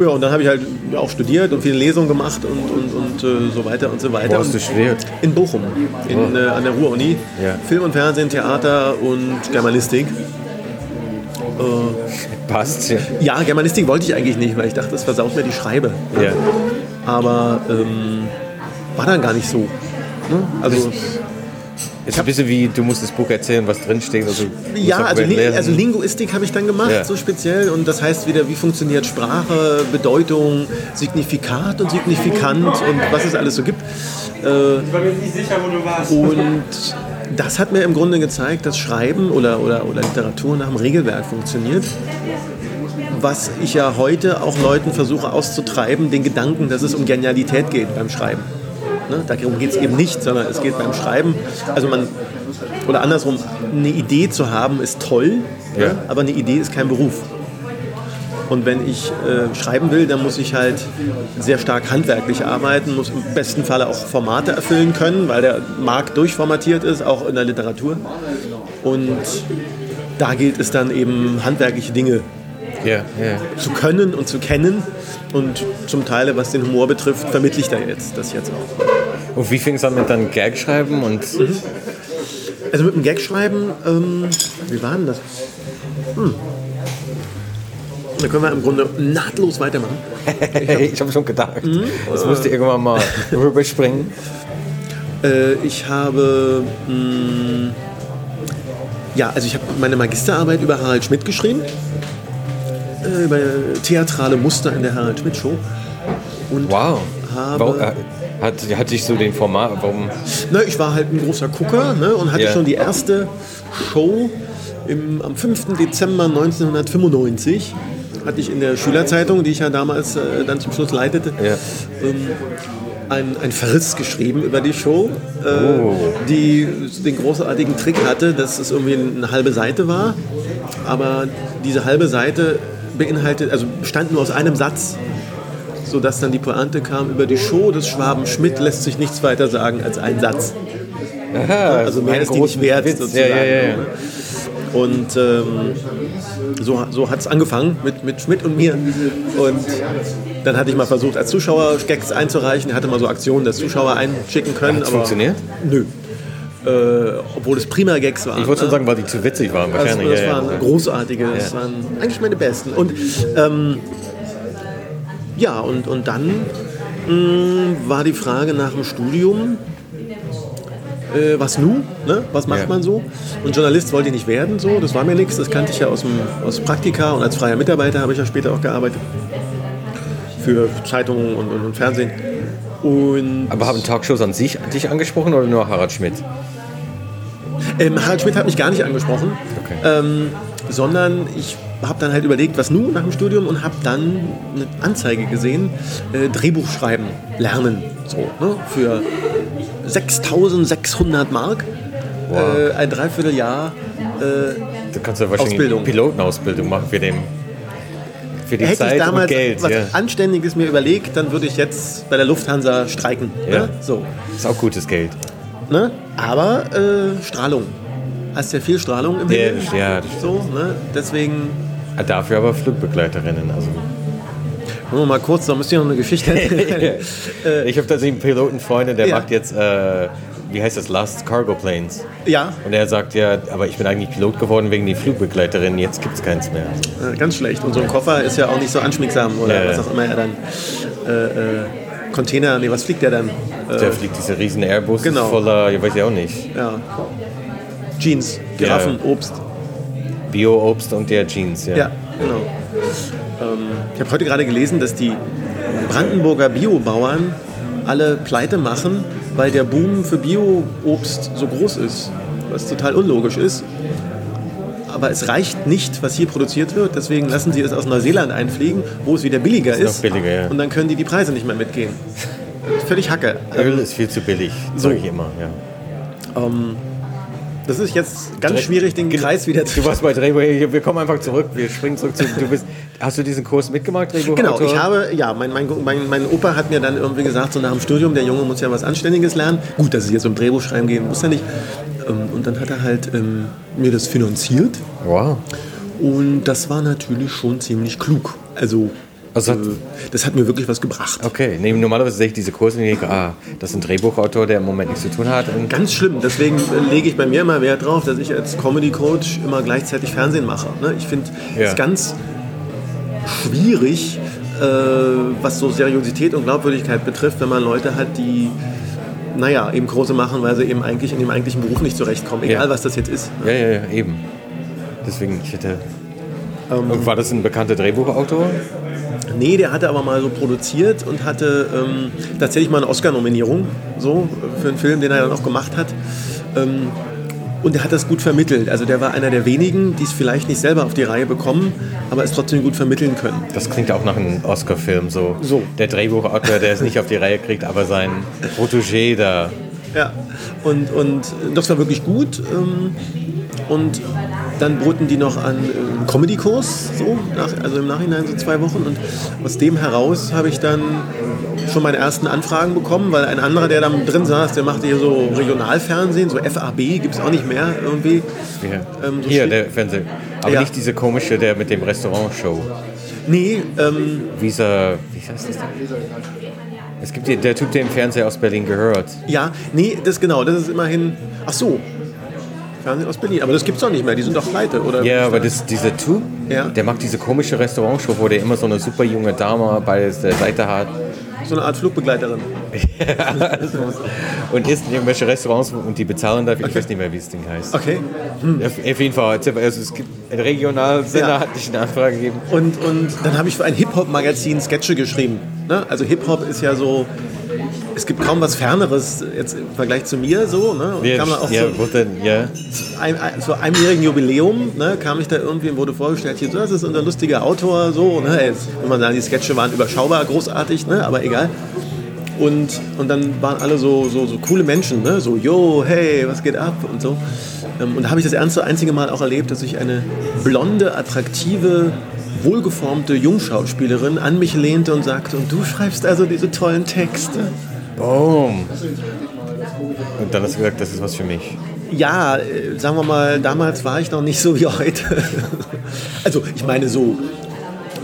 Ja, und dann habe ich halt auch studiert und viele Lesungen gemacht und, und, und äh, so weiter und so weiter. Wo hast du studiert? in Bochum, in, äh, an der Ruhr-Uni. Ja. Film und Fernsehen, Theater und Germanistik. Passt, ja. Ja, Germanistik wollte ich eigentlich nicht, weil ich dachte, das versaut mir die Schreibe. ja. Aber ähm, war dann gar nicht so. Ne? Also, Ist ein bisschen wie, du musst das Buch erzählen, was drinsteht. Also, du ja, also, Li lesen. also Linguistik habe ich dann gemacht, Ja. so speziell. Und das heißt wieder, wie funktioniert Sprache, Bedeutung, Signifikat und Signifikant und was es alles so gibt. Äh, Und das hat mir im Grunde gezeigt, dass Schreiben oder, oder, oder Literatur nach dem Regelwerk funktioniert. Was ich ja heute auch Leuten versuche auszutreiben, den Gedanken, dass es um Genialität geht beim Schreiben. Ne? Darum geht es eben nicht, sondern es geht beim Schreiben. Also man, oder andersrum, eine Idee zu haben ist toll, Ja. ne? aber eine Idee ist kein Beruf. Und wenn ich äh, schreiben will, dann muss ich halt sehr stark handwerklich arbeiten, muss im besten Falle auch Formate erfüllen können, weil der Markt durchformatiert ist, auch in der Literatur. Und da gilt es dann eben handwerkliche Dinge Ja, ja. zu können und zu kennen. Und zum Teil, was den Humor betrifft, vermittle ich da jetzt das jetzt auch. Und wie fing es an mit dann Gag schreiben und Also mit dem Gag schreiben, ähm, wie war denn das? Hm. Da können wir im Grunde nahtlos weitermachen. ich habe schon gedacht, Mhm. das musste irgendwann mal rüberspringen. Äh, ich habe. Mh, ja, also ich habe meine Magisterarbeit über Harald Schmidt geschrieben. Äh, über theatrale Muster in der Harald Schmidt Show. Und Wow. Warum, äh, hat, sich so den Format, warum? Na, ich war halt ein großer Gucker ne, und hatte Ja. schon die erste Show im, am 5. Dezember 1995. Hatte ich in der Schülerzeitung, die ich ja damals äh, dann zum Schluss leitete, Ja. ähm, ein, ein Verriss geschrieben über die Show, äh, Oh. die den großartigen Trick hatte, dass es irgendwie eine halbe Seite war, aber diese halbe Seite beinhaltet, also bestand nur aus einem Satz, sodass dann die Pointe kam, über die Show des Schwaben Schmidt lässt sich nichts weiter sagen als ein Satz. Also mehr ist die nicht wert, Witz. sozusagen. Ja, ja, ja, ja. Und ähm, so, so hat es angefangen mit, mit Schmidt und mir. Und dann hatte ich mal versucht, als Zuschauer Gags einzureichen. Ich hatte mal so Aktionen, dass Zuschauer einschicken können. Hat's aber funktioniert? Nö. Äh, obwohl es prima Gags waren. Ich wollte schon ne? sagen, weil die zu witzig waren. Also, Wahrscheinlich. das ja, waren ja. großartige, das waren eigentlich meine besten. Und ähm, ja, und, und dann mh, war die Frage nach dem Studium, äh, was nu? Ne? Was macht Ja. man so? Und Journalist wollte ich nicht werden, so. das war mir nichts, das kannte ich ja aus, dem, aus Praktika und als freier Mitarbeiter habe ich ja später auch gearbeitet. Für Zeitungen und, und, und Fernsehen. Und Aber haben Talkshows an sich dich angesprochen oder nur Harald Schmidt? Ähm, Harald Schmidt hat mich gar nicht angesprochen, Okay. ähm, sondern ich habe dann halt überlegt, was nun nach dem Studium und habe dann eine Anzeige gesehen, äh, Drehbuch schreiben, lernen, so, ne, für 6.600 Mark, Wow. äh, ein Dreivierteljahr. Äh, Du kannst ja wahrscheinlich Ausbildung. Pilotenausbildung machen für, den, für die hätte Zeit ich damals Geld. was Ja. Anständiges mir überlegt, dann würde ich jetzt bei der Lufthansa streiken. Ja. Ne? So, Ist auch gutes Geld. ne? Aber äh, Strahlung. Hast ja viel Strahlung im Himmel. ja, das So, ne? Deswegen Ah, Dafür aber Flugbegleiterinnen. Also. Wir mal kurz, da müsst ihr noch eine Geschichte erzählen. ich habe tatsächlich einen Pilotenfreund, der Ja. macht jetzt, äh, wie heißt das, Last Cargo Planes. ja, Und er sagt, ja, aber ich bin eigentlich Pilot geworden wegen die Flugbegleiterin, jetzt gibt es keins mehr. äh, ganz schlecht. Und so ein Koffer ist ja auch nicht so anschmiegsam oder Ja, ja. was auch immer er dann. Äh, äh, Container, nee, was fliegt der dann? Äh, Der fliegt diese riesen Airbus Genau. voller, ich weiß ja auch nicht, ja. Jeans, Giraffen, Obst. Bio-Obst und der Jeans. Ja. Ja, genau. Ähm, ich habe heute gerade gelesen, dass die Brandenburger Biobauern alle pleite machen, weil der Boom für Bio-Obst so groß ist. Was total unlogisch ist. Aber es reicht nicht, was hier produziert wird. Deswegen lassen sie es aus Neuseeland einfliegen, wo es wieder billiger ist. noch billiger, ja. Und dann können die die Preise nicht mehr mitgehen. Völlig Hacke. Öl ist viel zu billig, So. sage ich immer. Ja. Ähm, das ist jetzt ganz Dreh- schwierig, den Kreis wieder zu Du warst bei Drehbuch, wir kommen einfach zurück, wir springen zurück zu. Du bist, hast du diesen Kurs mitgemacht, Drehbuch? Genau, ich habe, ja, mein, mein, mein, mein Opa hat mir dann irgendwie gesagt, so nach dem Studium, der Junge muss ja was Anständiges lernen. Gut, dass es jetzt um Drehbuch schreiben gehen muss er nicht. Ähm, Und dann hat er halt ähm, mir das finanziert. Wow. Und das war natürlich schon ziemlich klug. Also, Also hat- äh, das hat mir wirklich was gebracht. Okay, nee, normalerweise sehe ich diese Kurse und denke, ah, das ist ein Drehbuchautor, der im Moment nichts zu tun hat. Ganz schlimm. Deswegen äh, lege ich bei mir immer Wert drauf, dass ich als Comedy-Coach immer gleichzeitig Fernsehen mache. Ne? Ich finde es Ja. ganz schwierig, äh, was so Seriosität und Glaubwürdigkeit betrifft, wenn man Leute hat, die naja, eben große machen, weil sie eben eigentlich in dem eigentlichen Beruf nicht zurechtkommen, egal Ja. was das jetzt ist. ja, ja, ja, eben. Deswegen, ich hätte. Ähm. War das ein bekannter Drehbuchautor? Nee, der hatte aber mal so produziert und hatte ähm, tatsächlich mal eine Oscar-Nominierung so, für einen Film, den er dann auch gemacht hat. Ähm, und er hat das gut vermittelt. Also der war einer der wenigen, die es vielleicht nicht selber auf die Reihe bekommen, aber es trotzdem gut vermitteln können. Das klingt auch nach einem Oscar-Film. So. So. Der Drehbuchautor, der es nicht auf die Reihe kriegt, aber sein Protégé da. Ja, und, und das war wirklich gut. ähm, Und dann boten die noch an äh, Comedy-Kurs, so, nach, also im Nachhinein so zwei Wochen. Und aus dem heraus habe ich dann schon meine ersten Anfragen bekommen, weil ein anderer, der da drin saß, der machte hier so Regionalfernsehen, so FAB gibt es auch nicht mehr irgendwie. Hier, Ähm, so Hier der Fernseher. Aber Ja. nicht diese komische, der mit dem Restaurant-Show. Nee, ähm, Visa. Wie heißt das denn? Es gibt hier, der Typ, der im Fernseher aus Berlin gehört. ja, nee, das genau, das ist immerhin, ach so, Fernsehen aus Berlin, aber das gibt es doch nicht mehr, die sind doch pleite, oder? Ja, aber das, dieser Typ, Ja. der macht diese komische Restaurantshow, wo der immer so eine super junge Dame bei der Seite hat So eine Art Flugbegleiterin. und isst in irgendwelche Restaurants und die bezahlen dafür. Ich weiß nicht mehr, wie das Ding heißt. Okay. Auf, auf jeden Fall, also es gibt ein Regionalsender, Ja. hat dich eine Anfrage gegeben. Und, und dann habe ich für ein Hip-Hop-Magazin Sketche geschrieben. Ne? Also Hip-Hop ist ja so, es gibt kaum was Ferneres jetzt im Vergleich zu mir so. Ne? Und Ja, kam auch ja, so, wo denn, ja. ein, ein, zu einjährigen Jubiläum ne, kam ich da irgendwie und wurde vorgestellt, hier, so, das ist unser lustiger Autor, so, ne, jetzt, wenn man sagen, die Sketche waren überschaubar, großartig, ne, aber egal. Und, und dann waren alle so, so, so coole Menschen, ne, so, yo, hey, was geht ab und so. Ähm, Und da habe ich das ernste einzige Mal auch erlebt, dass sich eine blonde, attraktive, wohlgeformte Jungschauspielerin an mich lehnte und sagte, und du schreibst also diese tollen Texte. Boom. Und dann hast du gesagt, das ist was für mich. Ja, äh, sagen wir mal, damals war ich noch nicht so wie heute. also, ich meine so,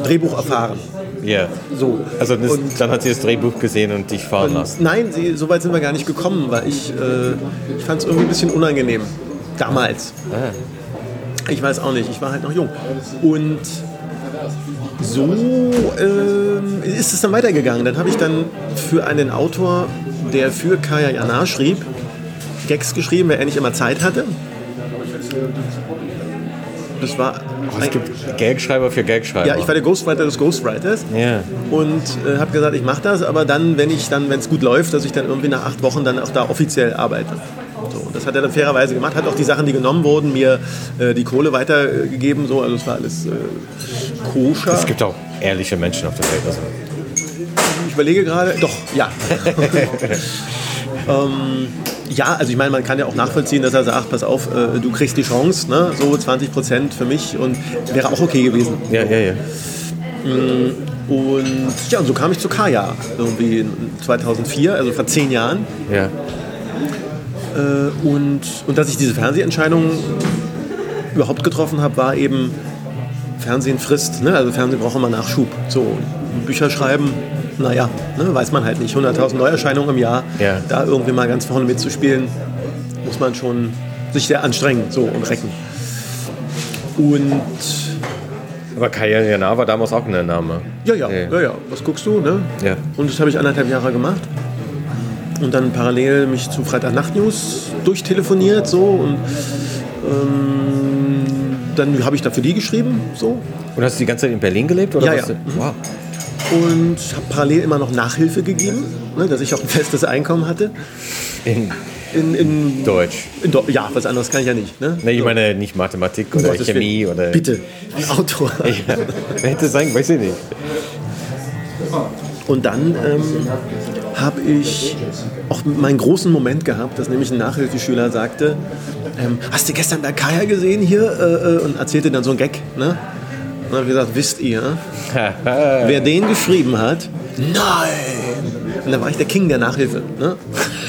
Drehbuch erfahren. Ja. So. Also das, Und- dann hat sie das Drehbuch gesehen und dich fahren lassen. Nein, sie, so weit sind wir gar nicht gekommen, weil ich, äh, ich fand es irgendwie ein bisschen unangenehm. Damals. Ah. Ich weiß auch nicht, ich war halt noch jung. Und so ähm, ist es dann weitergegangen. Dann habe ich dann für einen Autor, der für Kaya Jana schrieb, Gags geschrieben, weil er nicht immer Zeit hatte. Das war Oh, es gibt Gagschreiber für Gagschreiber. Ja, ich war der Ghostwriter des Ghostwriters Ja. und äh, habe gesagt, ich mache das, aber dann, wenn ich dann, wenn es gut läuft, dass ich dann irgendwie nach acht Wochen dann auch da offiziell arbeite. Und das hat er dann fairerweise gemacht, hat auch die Sachen, die genommen wurden, mir äh, die Kohle weitergegeben, so, also es war alles äh, koscher. Es gibt auch ehrliche Menschen auf der Welt. Also. Ich überlege gerade, doch, ja. ähm, ja, also ich meine, man kann ja auch nachvollziehen, dass er sagt, pass auf, äh, du kriegst die Chance, ne? so 20 Prozent für mich und wäre auch okay gewesen. Ja, ja, ja. Und ja, und so kam ich zu Kaya, irgendwie in 2004, also vor zehn Jahren. ja. Äh, und, und dass ich diese Fernsehentscheidung überhaupt getroffen habe, war eben, Fernsehen frisst, ne? also Fernsehen braucht immer Nachschub. So, Bücher schreiben, naja, ne? weiß man halt nicht. 100.000 Neuerscheinungen im Jahr, Ja. da irgendwie mal ganz vorne mitzuspielen, muss man schon sich sehr anstrengen so, und recken. Und Aber Kaya Jana war damals auch ein Name. ja, ja, Ja. ja, was guckst du? Ne? Ja. Und das habe ich anderthalb Jahre gemacht. Und dann parallel mich zu Freitag Nacht News durchtelefoniert so und ähm, dann habe ich da für die geschrieben so Und hast du die ganze Zeit in Berlin gelebt? Oder Ja, was? ja. Wow. und habe parallel immer noch Nachhilfe gegeben, ne, dass ich auch ein festes Einkommen hatte. In, In, in Deutsch. In Do ja, was anderes kann ich ja nicht. Ne? Nee, ich meine nicht Mathematik oder Gottes Chemie Willen. oder. Bitte, Autor. Ja, hätte sein, weiß ich nicht. Und dann ähm, habe ich auch meinen großen Moment gehabt, dass nämlich ein Nachhilfeschüler sagte, ähm, hast du gestern Kaya gesehen hier? Äh, äh, und erzählte dann so einen Gag. Ne? Und dann habe ich gesagt, wisst ihr, wer den geschrieben hat? Nein! Und dann war ich der King der Nachhilfe. Ne?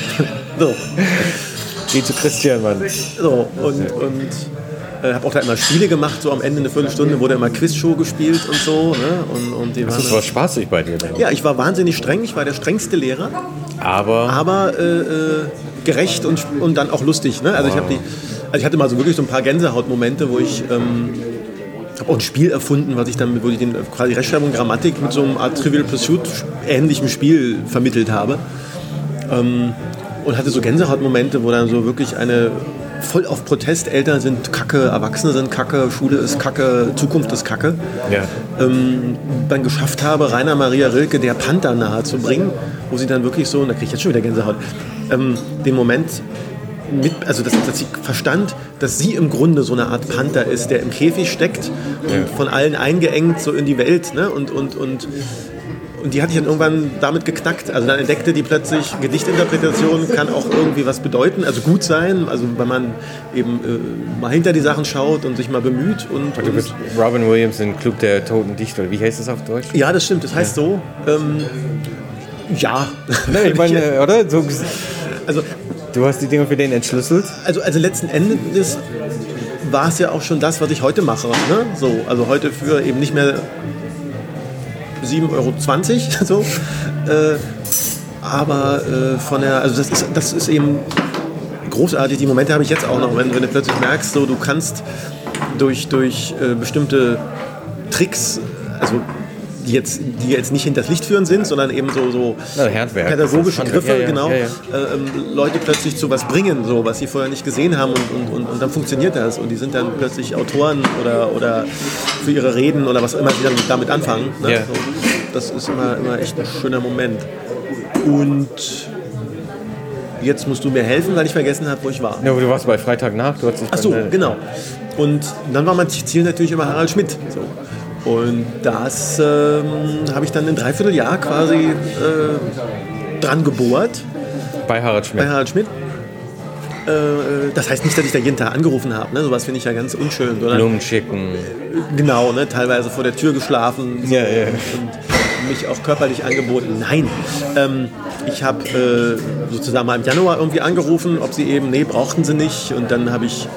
so. Geh zu Christian, Mann. So, und, und äh, habe auch da immer Spiele gemacht, so am Ende eine Viertelstunde wurde immer Quizshow gespielt und so. Ne? Und, und die Das was spaßig bei dir denn. ja, ich war wahnsinnig streng, ich war der strengste Lehrer, Aber aber äh, äh, gerecht und, und dann auch lustig. Ne? Also, ich hab die, also ich hatte mal so wirklich so ein paar Gänsehautmomente, wo ich ähm, habe auch ein Spiel erfunden, was ich dann, wo ich den quasi Rechtschreibung und Grammatik mit so einem Art Trivial Pursuit ähnlichem Spiel vermittelt habe. Ähm, und hatte so Gänsehautmomente, wo dann so wirklich eine voll auf Protest, Eltern sind Kacke, Erwachsene sind Kacke, Schule ist Kacke, Zukunft ist Kacke ja. ähm, dann geschafft habe, Rainer Maria Rilke der Panther nahe zu bringen, wo sie dann wirklich so, und da kriege ich jetzt schon wieder Gänsehaut, ähm, den Moment mit, also dass, dass sie verstand, dass sie im Grunde so eine Art Panther ist, der im Käfig steckt und Ja. von allen eingeengt so in die Welt, ne? Und, und, und, und die hatte ich dann irgendwann damit geknackt. Also dann entdeckte die plötzlich, Gedichtinterpretation kann auch irgendwie was bedeuten, also gut sein, also wenn man eben äh, mal hinter die Sachen schaut und sich mal bemüht und, Du und bist Robin Williams in Club der Toten Dichter. Wie heißt das auf Deutsch? ja, das stimmt. Das heißt so. Ähm, ja. Nee, ich meine, oder? So, also, du hast die Dinge für den entschlüsselt. also, also letzten Endes war es ja auch schon das, was ich heute mache. Ne? So, also heute für eben nicht mehr 7,20 Euro. So. Äh, aber äh, von der, also das ist, das ist eben großartig. Die Momente habe ich jetzt auch noch, wenn, wenn du plötzlich merkst, so, du kannst durch, durch äh, bestimmte Tricks, also die jetzt, die jetzt nicht hinters Licht führen sind, sondern eben so, so Na, Handwerk. pädagogische Griffe, ja, ja, genau, ja. Äh, ähm, Leute plötzlich zu was bringen, so, was sie vorher nicht gesehen haben und, und, und, und dann funktioniert das und die sind dann plötzlich Autoren oder, oder für ihre Reden oder was immer sie dann damit anfangen. Ne? So, das ist immer, immer echt ein schöner Moment. Und jetzt musst du mir helfen, weil ich vergessen habe, wo ich war. Ja, aber du warst bei Freitagnacht. Du hast dich Ach so, äh, genau. Und dann war mein Ziel natürlich immer Harald Schmidt. So. Und das ähm, habe ich dann ein Dreivierteljahr quasi äh, dran gebohrt Bei Harald Schmidt. bei Harald Schmidt. Äh, das heißt nicht, dass ich da jeden Tag angerufen habe. Ne? Sowas finde ich ja ganz unschön. Sondern Blumen schicken. genau, ne? teilweise vor der Tür geschlafen so, Ja, ja. und mich auch körperlich angeboten. Nein, ähm, ich habe äh, sozusagen mal im Januar irgendwie angerufen, ob sie eben, nee, brauchten sie nicht. Und dann habe ich,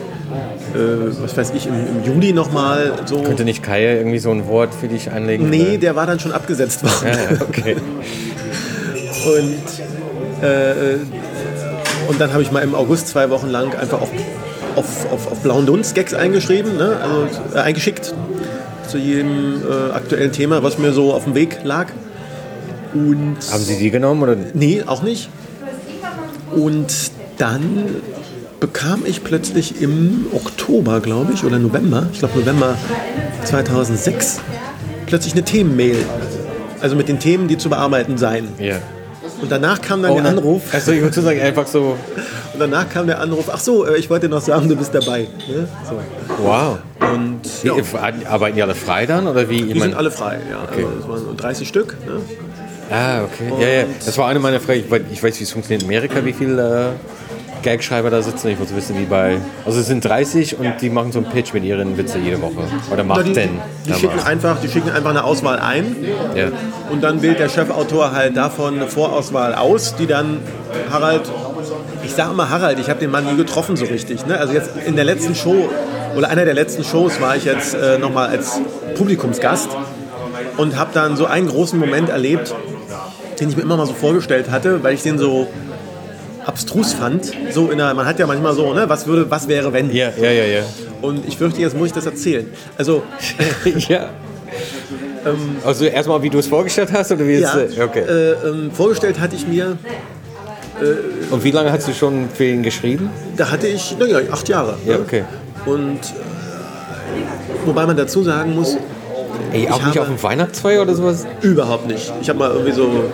äh, was weiß ich, im, im Juli nochmal so. Könnte nicht Kaya irgendwie so ein Wort für dich anlegen? Nee, der war dann schon abgesetzt worden. Ja, okay. Und, äh, und dann habe ich mal im August zwei Wochen lang einfach auf, auf, auf, auf blauen Dunst Gags eingeschrieben, ne? also äh, eingeschickt zu jedem äh, aktuellen Thema, was mir so auf dem Weg lag. Und Haben sie die genommen? Oder? nee, auch nicht. Und dann bekam ich plötzlich im Oktober, glaube ich, oder November, ich glaube November 2006, plötzlich eine Themenmail. Also mit den Themen, die zu bearbeiten seien. Ja. Und danach kam dann Oh, der Anruf. Also ich würde sagen, einfach so, Und danach kam der Anruf, ach so, äh, ich wollte dir noch sagen, du bist dabei. Ne? So. wow. Und ja, Wie, Arbeiten die alle frei dann? Oder wie? Die sind alle frei. Ja. Also, es waren so 30 Stück. Ne? Ah, okay. Ja, ja. Das war eine meiner Fragen. Ich weiß- wie es funktioniert in Amerika, wie viele äh, Gagschreiber da sitzen. Ich muss wissen, wie bei. Also es sind 30 und die machen so einen Pitch mit ihren Witze jede Woche. Oder macht die, denn? die, schicken einfach, die schicken einfach eine Auswahl ein Ja. und dann wählt der Chefautor halt davon eine Vorauswahl aus, die dann Harald, ich sage immer Harald, ich habe den Mann nie getroffen so richtig. Ne? Also jetzt in der letzten Show oder einer der letzten Shows war ich jetzt äh, nochmal als Publikumsgast und habe dann so einen großen Moment erlebt, den ich mir immer mal so vorgestellt hatte, weil ich den so abstrus fand. So in der, man hat ja manchmal so, ne, was würde, was wäre wenn? Ja, ja, ja, ja. Und ich fürchte, jetzt muss ich das erzählen. Also ja. also erstmal, wie du es vorgestellt hast oder wie ja, es. äh, Okay. äh, ähm, vorgestellt hatte ich mir, Und wie lange hast du schon für ihn geschrieben? da hatte ich, naja, acht Jahre. Ja, ne? okay. Und äh, wobei man dazu sagen muss, Ey, auch Ich nicht auf dem Weihnachtsfeier oder sowas? überhaupt nicht. Ich habe mal irgendwie so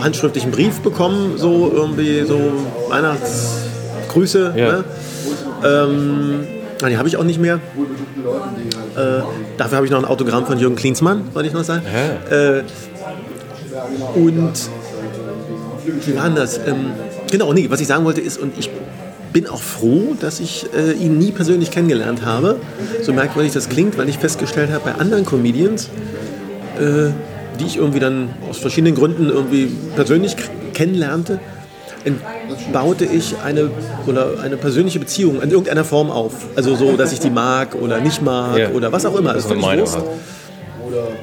handschriftlichen Brief bekommen, so irgendwie so Weihnachtsgrüße. Ja. Ne? Ähm, nein, die habe ich auch nicht mehr. Äh, dafür habe ich noch ein Autogramm von Jürgen Klinsmann, wollte ich noch sagen. Äh, und wie war das? Ähm, genau, nee, was ich sagen wollte ist, und ich bin auch froh, dass ich äh, ihn nie persönlich kennengelernt habe. So merkwürdig das klingt, weil ich festgestellt habe, bei anderen Comedians, äh, die ich irgendwie dann aus verschiedenen Gründen irgendwie persönlich kennenlernte, baute ich eine, oder eine persönliche Beziehung in irgendeiner Form auf. Also so, dass ich die mag oder nicht mag Ja. oder was auch immer. Das ist völlig Meinung.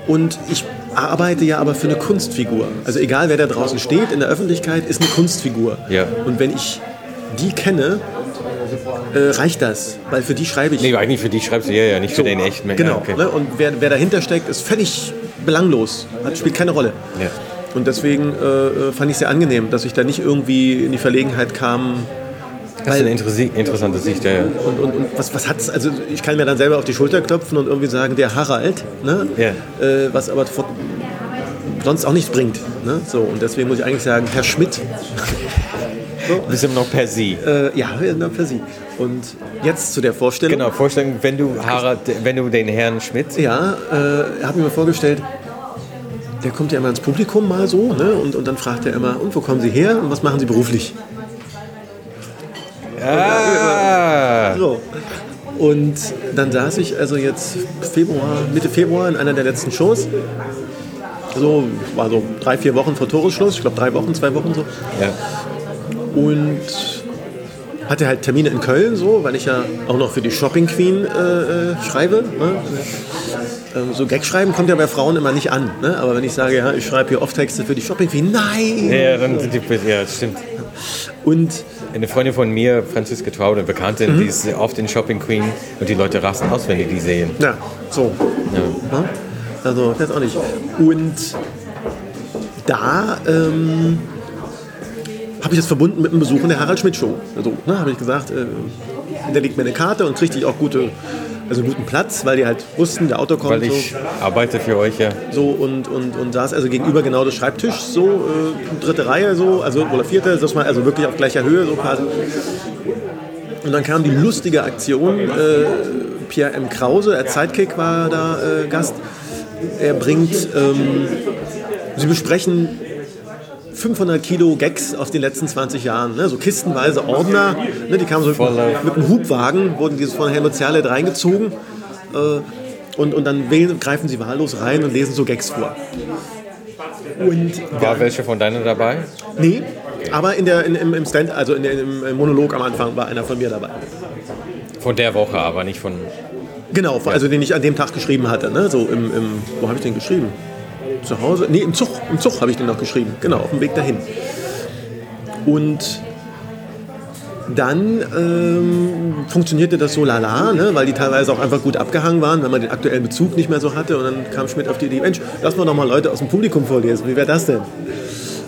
Und ich arbeite ja aber für eine Kunstfigur. Also egal, wer da draußen steht in der Öffentlichkeit, ist eine Kunstfigur. Ja. Und wenn ich die kenne, äh, reicht das. Weil für die schreibe ich. Nee, eigentlich für die schreibst du ja, ja, nicht für So, den echten. Genau. Ja, okay. ne? Und wer, wer dahinter steckt, ist völlig belanglos. Hat, spielt keine Rolle. Ja. Und deswegen äh, fand ich es sehr angenehm, dass ich da nicht irgendwie in die Verlegenheit kam. Das ist eine interessante Sicht, ja. ja. Und, und, und was, was hat's? Also ich kann mir dann selber auf die Schulter klopfen und irgendwie sagen, der Harald, ne? Ja. Äh, was aber sonst auch nichts bringt. Ne? So, und deswegen muss ich eigentlich sagen, Herr Schmidt, Du bist immer noch per Sie. äh, ja, na, für Sie. Und jetzt zu der Vorstellung. Genau, Vorstellung, wenn du Harald, wenn du den Herrn Schmidt. Ja, äh, er hat mir mal vorgestellt, der kommt ja immer ins Publikum mal so, ne? Und, und dann fragt er immer, und wo kommen Sie her und was machen Sie beruflich? Ah! So. Und dann saß ich also jetzt Februar, Mitte Februar in einer der letzten Shows. So, war so drei, vier Wochen vor Toresschluss, ich glaube drei Wochen, zwei Wochen so. Ja. Und hatte halt Termine in Köln so, weil ich ja auch noch für die Shopping Queen äh, äh, schreibe. Ne? Ähm, so Gag schreiben kommt ja bei Frauen immer nicht an. Ne? Aber wenn ich sage, ja, ich schreibe hier oft Texte für die Shopping Queen, nein! Ja, dann sind die, ja, das stimmt. Und Eine Freundin von mir, Franziska Traut, eine Bekannte, Mhm. die ist oft in Shopping Queen und die Leute rasten aus, wenn die die sehen. ja, so. Ja. Also, ich weiß auch nicht. Und da ähm, habe ich das verbunden mit einem Besuch in der Harald Schmidt Show. Also, ne, habe ich gesagt, äh, hinterlegt mir eine Karte und kriegte ich auch gute, also einen guten Platz, weil die halt wussten, der Auto kommt Weil ich arbeite für euch, ja. so, so und, und, und saß also gegenüber genau des Schreibtischs, so äh, dritte Reihe so, also oder vierte, das mal also wirklich auf gleicher Höhe so quasi. Und dann kam die lustige Aktion. Äh, Pierre M. Krause, der Sidekick war da äh, Gast. Er bringt, ähm, sie besprechen 500 Kilo Gags aus den letzten 20 Jahren. Ne? So kistenweise Ordner, ne? die kamen so Voller- mit einem Hubwagen, wurden diese von Helmut Zerlett reingezogen. Äh, und, und dann wählen, greifen sie wahllos rein und lesen so Gags vor. Und War welche von deinen dabei? Nee, aber in der, in, im, im Stand, also in im Monolog am Anfang war einer von mir dabei. Von der Woche, aber nicht von. Genau, also den ich an dem Tag geschrieben hatte. Ne? So im, im, wo habe ich den geschrieben? Zu Hause? Nee, im Zug. Im Zug habe ich den noch geschrieben. Genau, auf dem Weg dahin. Und dann ähm, funktionierte das so lala, ne? weil die teilweise auch einfach gut abgehangen waren, wenn man den aktuellen Bezug nicht mehr so hatte. Und dann kam Schmidt auf die Idee, Mensch, lass mal doch mal Leute aus dem Publikum vorlesen. Wie wäre das denn?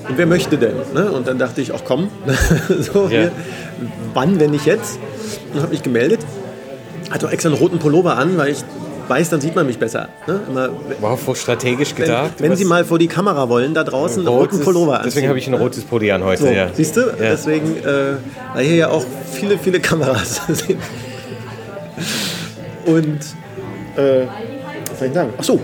Und wer möchte denn? Ne? Und dann dachte ich, ach komm, so, Ja. hier, wann, wenn nicht jetzt? Und habe mich gemeldet. Hatte auch extra einen roten Pullover an, weil ich weiß, dann sieht man mich besser. Ne? Immer, Wow, voll strategisch wenn, gedacht. wenn Sie mal vor die Kamera wollen, da draußen einen roten Pullover anziehen. Deswegen habe ich ein rotes Pulli an heute, So, ja. siehst du? Ja. Deswegen, äh, weil hier ja auch viele, viele Kameras sind. Und, äh, was soll ich sagen? Ach so.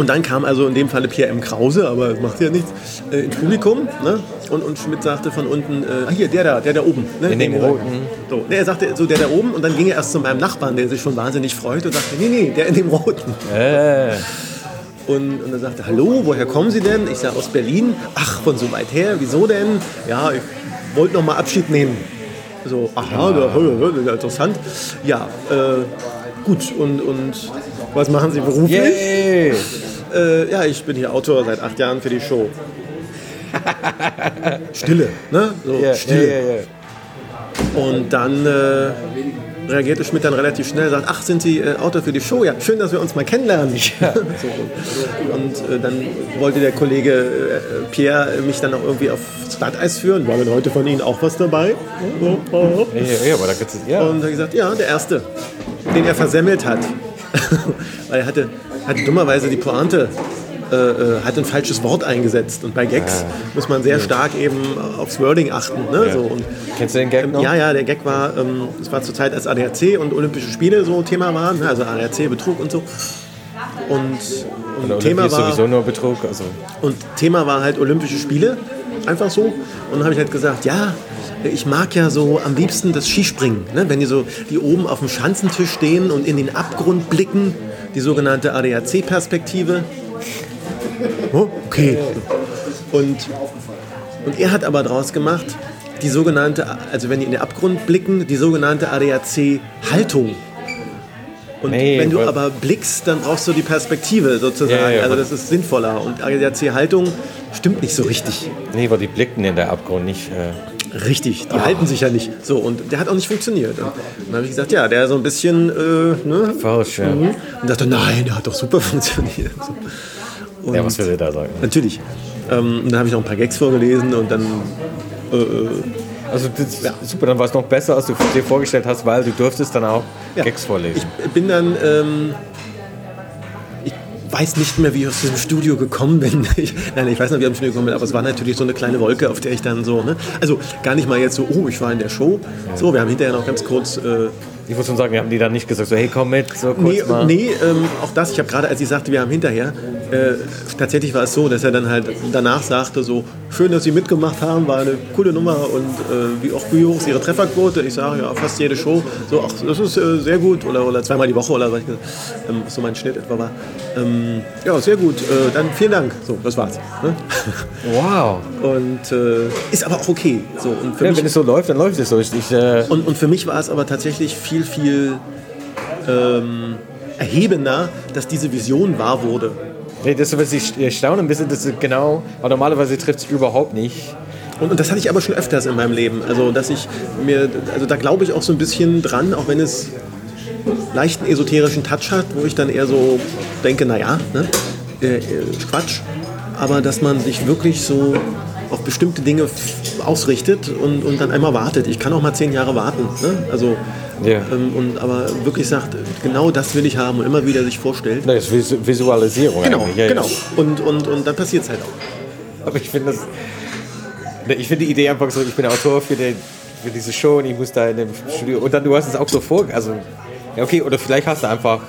Und dann kam also in dem Falle Pierre M. Krause, aber das macht ja nichts, äh, ins Publikum. Ne? Und, und Schmidt sagte von unten, äh, ah, hier, der da, der da oben. Ne? In dem roten. So, ne, er sagte so, der da oben. Und dann ging er erst zu meinem Nachbarn, der sich schon wahnsinnig freute und sagte, nee, nee, der in dem roten. Äh, Und, und er sagte, hallo, woher kommen Sie denn? Ich sage, aus Berlin. Ach, von so weit her, wieso denn? Ja, ich wollte noch mal Abschied nehmen. So, aha, da- interessant. Ja, äh, gut, und, und was machen Sie beruflich? yay! Äh, ja, ich bin hier Autor seit acht Jahren für die Show. Stille, ne? So, Ja, ja, Stille. ja, ja. Und dann äh, reagierte Schmidt dann relativ schnell, sagt, ach, sind Sie äh, Autor für die Show? Ja, schön, dass wir uns mal kennenlernen. so. Und äh, dann wollte der Kollege äh, Pierre mich dann auch irgendwie aufs Glatteis führen. War denn heute von Ihnen auch was dabei? Ja, ja, ja, aber da gibt's, ja. Und er hat gesagt, ja, der Erste, den er versemmelt hat. Weil er hatte, hatte dummerweise die Pointe äh, äh, hat ein falsches Wort eingesetzt. Und bei Gags Ah. muss man sehr stark eben aufs Wording achten. Ne? Ja. So, und, Kennst du den Gag noch? ja, ja, der Gag war, ähm, es war zur Zeit, als ADAC und Olympische Spiele so Thema waren, ne? also ADAC, Betrug und so. Und, und, Thema war, sowieso nur Betrug. Also, und Thema war halt Olympische Spiele, einfach so. Und dann habe ich halt gesagt, ja, ich mag ja so am liebsten das Skispringen. Ne? Wenn die so, die oben auf dem Schanzentisch stehen und in den Abgrund blicken, die sogenannte ADAC-Perspektive. Oh, okay. Und, und er hat aber daraus gemacht, die sogenannte, also wenn die in den Abgrund blicken, die sogenannte ADAC-Haltung. Und Nee, wenn du aber blickst, dann brauchst du die Perspektive sozusagen. Ja, ja, also das ist sinnvoller. Und ADAC-Haltung stimmt nicht so richtig. nee, weil die blickten in der Abgrund nicht. Äh, Richtig, die halten sich ja nicht. So, und der hat auch nicht funktioniert. Und dann habe ich gesagt, ja, der so ein bisschen, äh, ne? falsch, ja. Und dachte, nein, der hat doch super funktioniert. Und Ja, was will er da sagen? Natürlich. Ähm, und dann habe ich noch ein paar Gags vorgelesen und dann äh, äh, Also das, super, dann war es noch besser, als du dir vorgestellt hast, weil du durftest dann auch Ja. Gags vorlesen. Ich bin dann, ähm, ich weiß nicht mehr, wie ich aus diesem Studio gekommen bin. Ich, nein, ich weiß noch, wie ich aus dem Studio gekommen bin, aber es war natürlich so eine kleine Wolke, auf der ich dann so, ne? also gar nicht mal jetzt so, oh, ich war in der Show. So, wir haben hinterher noch ganz kurz äh, Ich muss schon sagen, haben die dann nicht gesagt, so hey, komm mit, so kurz Nee, mal. nee ähm, auch das, ich habe gerade, als ich sagte, wir haben hinterher, äh, tatsächlich war es so, dass er dann halt danach sagte, so, schön, dass Sie mitgemacht haben, war eine coole Nummer und äh, wie, auch wie hoch ist Ihre Trefferquote? Ich sage, ja, fast jede Show, so, ach, das ist äh, sehr gut oder, oder zweimal die Woche oder was ähm, so mein Schnitt etwa war. Ähm, ja, sehr gut, äh, dann vielen Dank, so, das war's. Ne? Wow. Und äh, ist aber auch okay. So, und für Ja, mich wenn es so läuft, dann läuft es so. Ich, ich, äh, und, und für mich war es aber tatsächlich viel, viel ähm, erhebender, dass diese Vision wahr wurde. nee, das, was ich ich staune ein bisschen, das ist genau, aber normalerweise trifft es überhaupt nicht. Und, und das hatte ich aber schon öfters in meinem Leben. Also, dass ich mir, also da glaube ich auch so ein bisschen dran, auch wenn es leichten esoterischen Touch hat, wo ich dann eher so denke, naja, ne, äh, äh, Quatsch. Aber dass man sich wirklich so auf bestimmte Dinge ausrichtet und, und dann einmal wartet. Ich kann auch mal zehn Jahre warten. Ne? Also, Ja. ähm, und aber wirklich sagt, genau das will ich haben und immer wieder sich vorstellt. Das ist Vis- Visualisierung Genau. Ja, genau. Und, und, und dann passiert es halt auch. Aber ich finde das. Ich finde die Idee einfach so, ich bin Autor für, den, für diese Show und ich muss da in dem Studio. Und dann du hast es auch so vor. Also, ja, okay, oder vielleicht hast du einfach.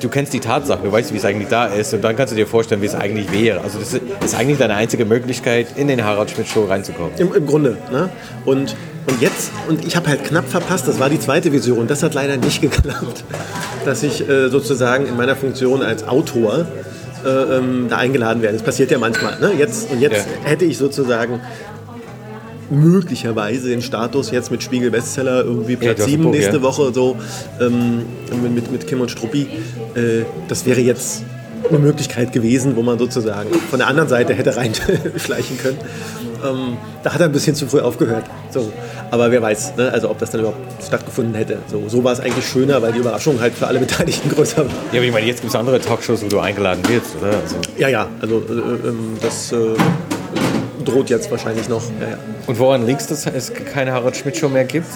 Du kennst die Tatsachen, du weißt, wie es eigentlich da ist und dann kannst du dir vorstellen, wie es eigentlich wäre. Also das ist eigentlich deine einzige Möglichkeit, in den Harald Schmidt Show reinzukommen. Im, im Grunde. Ne? Und, und jetzt, und ich habe halt knapp verpasst, das war die zweite Vision, das hat leider nicht geklappt, dass ich äh, sozusagen in meiner Funktion als Autor äh, ähm, da eingeladen werde. Das passiert ja manchmal. Ne? Jetzt, und jetzt Ja. hätte ich sozusagen möglicherweise den Status jetzt mit Spiegel Bestseller irgendwie Ja, Platz hast 7 ein Buch, nächste ja. Woche so ähm, mit, mit, Kim und Struppi. Äh, das wäre jetzt eine Möglichkeit gewesen, wo man sozusagen von der anderen Seite hätte reinschleichen können. Ähm, da hat er ein bisschen zu früh aufgehört. So. Aber wer weiß, ne? also ob das dann überhaupt stattgefunden hätte. So, so war es eigentlich schöner, weil die Überraschung halt für alle Beteiligten größer war. Ja, aber ich meine, jetzt gibt es andere Talkshows, wo du eingeladen wirst, oder? Also, Ja, ja, also äh, ähm, das äh, droht jetzt wahrscheinlich noch. Ja, ja. und woran liegt es, dass es keine Harald Schmidt Show mehr gibt?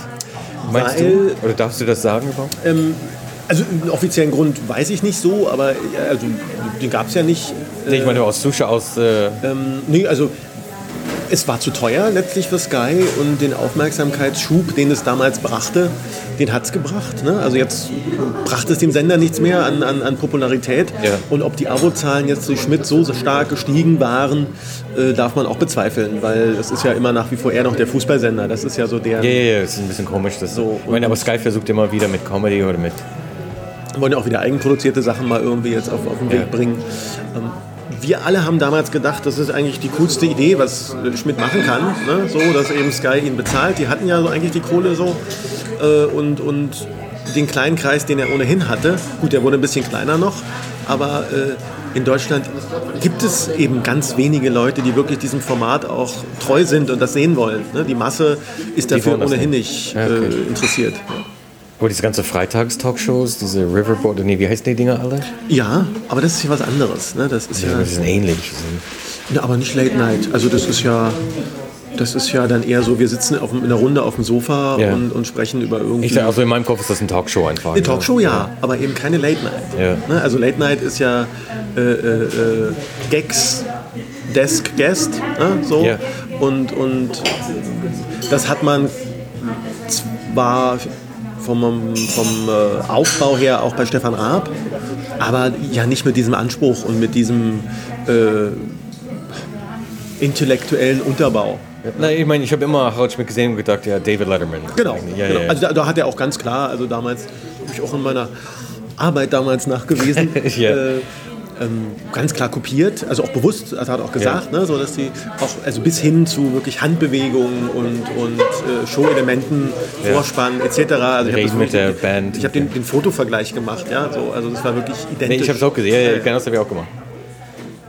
Meinst Weil- du? Oder darfst du das sagen überhaupt? Ähm, also einen offiziellen Grund weiß ich nicht so, aber äh, also, den gab es ja nicht. Nee, ich meine, aus Zuschauer aus. Äh, Ähm, nee, also es war zu teuer letztlich für Sky und den Aufmerksamkeitsschub, den es damals brachte, den hat es gebracht. Ne? Also jetzt brachte es dem Sender nichts mehr an, an, an Popularität. Ja. Und ob die Abozahlen jetzt durch Schmidt so stark gestiegen waren, äh, darf man auch bezweifeln, weil es ist ja immer nach wie vor eher noch der Fußballsender. Das ist ja so der... ja, ja, ja, ist ein bisschen komisch. Das So, ich meine, aber Sky versucht immer wieder mit Comedy oder mit. wollen ja auch wieder eigenproduzierte Sachen mal irgendwie jetzt auf, auf den Weg Ja. bringen. Ähm, wir alle haben damals gedacht, das ist eigentlich die coolste Idee, was äh, Schmidt machen kann. Ne? So, dass eben Sky ihn bezahlt. Die hatten ja so eigentlich die Kohle so. Äh, und, und den kleinen Kreis, den er ohnehin hatte. Gut, der wurde ein bisschen kleiner noch. Aber äh, in Deutschland gibt es eben ganz wenige Leute, die wirklich diesem Format auch treu sind und das sehen wollen. Ne? Die Masse ist dafür ohnehin nicht. Ja, äh, interessiert. Aber diese ganze Freitags-Talkshows, diese Riverboat, nee, wie heißen die Dinger alle? Ja, aber das ist ja was anderes. Ne? Das ist ja, Ja, sind ähnlich. Ja, aber nicht Late Night. Also das ist ja, Das ist ja dann eher so, wir sitzen auf, in einer Runde auf dem Sofa Ja. und, und sprechen über irgendwie. Ich, also in meinem Kopf ist das eine Talkshow einfach. Eine Talkshow ja, aber eben keine Late Night. Ja. Ne? Also Late Night ist ja äh, äh, äh, Gags, Desk, Guest, ne? so. Ja. Und, und das hat man zwar vom, vom äh, Aufbau her auch bei Stefan Raab, aber ja nicht mit diesem Anspruch und mit diesem äh, intellektuellen Unterbau. Na, ich meine, ich habe immer Schmidt gesehen und gedacht, ja, David Letterman. Genau. Ja, genau. ja, ja. Also da, da hat er auch ganz klar, also damals habe ich auch in meiner Arbeit damals nachgewiesen, Ja. äh, ähm, ganz klar kopiert, also auch bewusst, hat er auch gesagt, ne, so dass die auch also bis hin zu wirklich Handbewegungen und, und äh, Show-Elementen, Ja. Vorspann etc. Also ich Reden hab mit der Band. Ich habe den, den Fotovergleich gemacht, ja, so, also das war wirklich Nee, identisch. ich habe es auch gesehen. Ja, ja, genau das habe ich auch gemacht.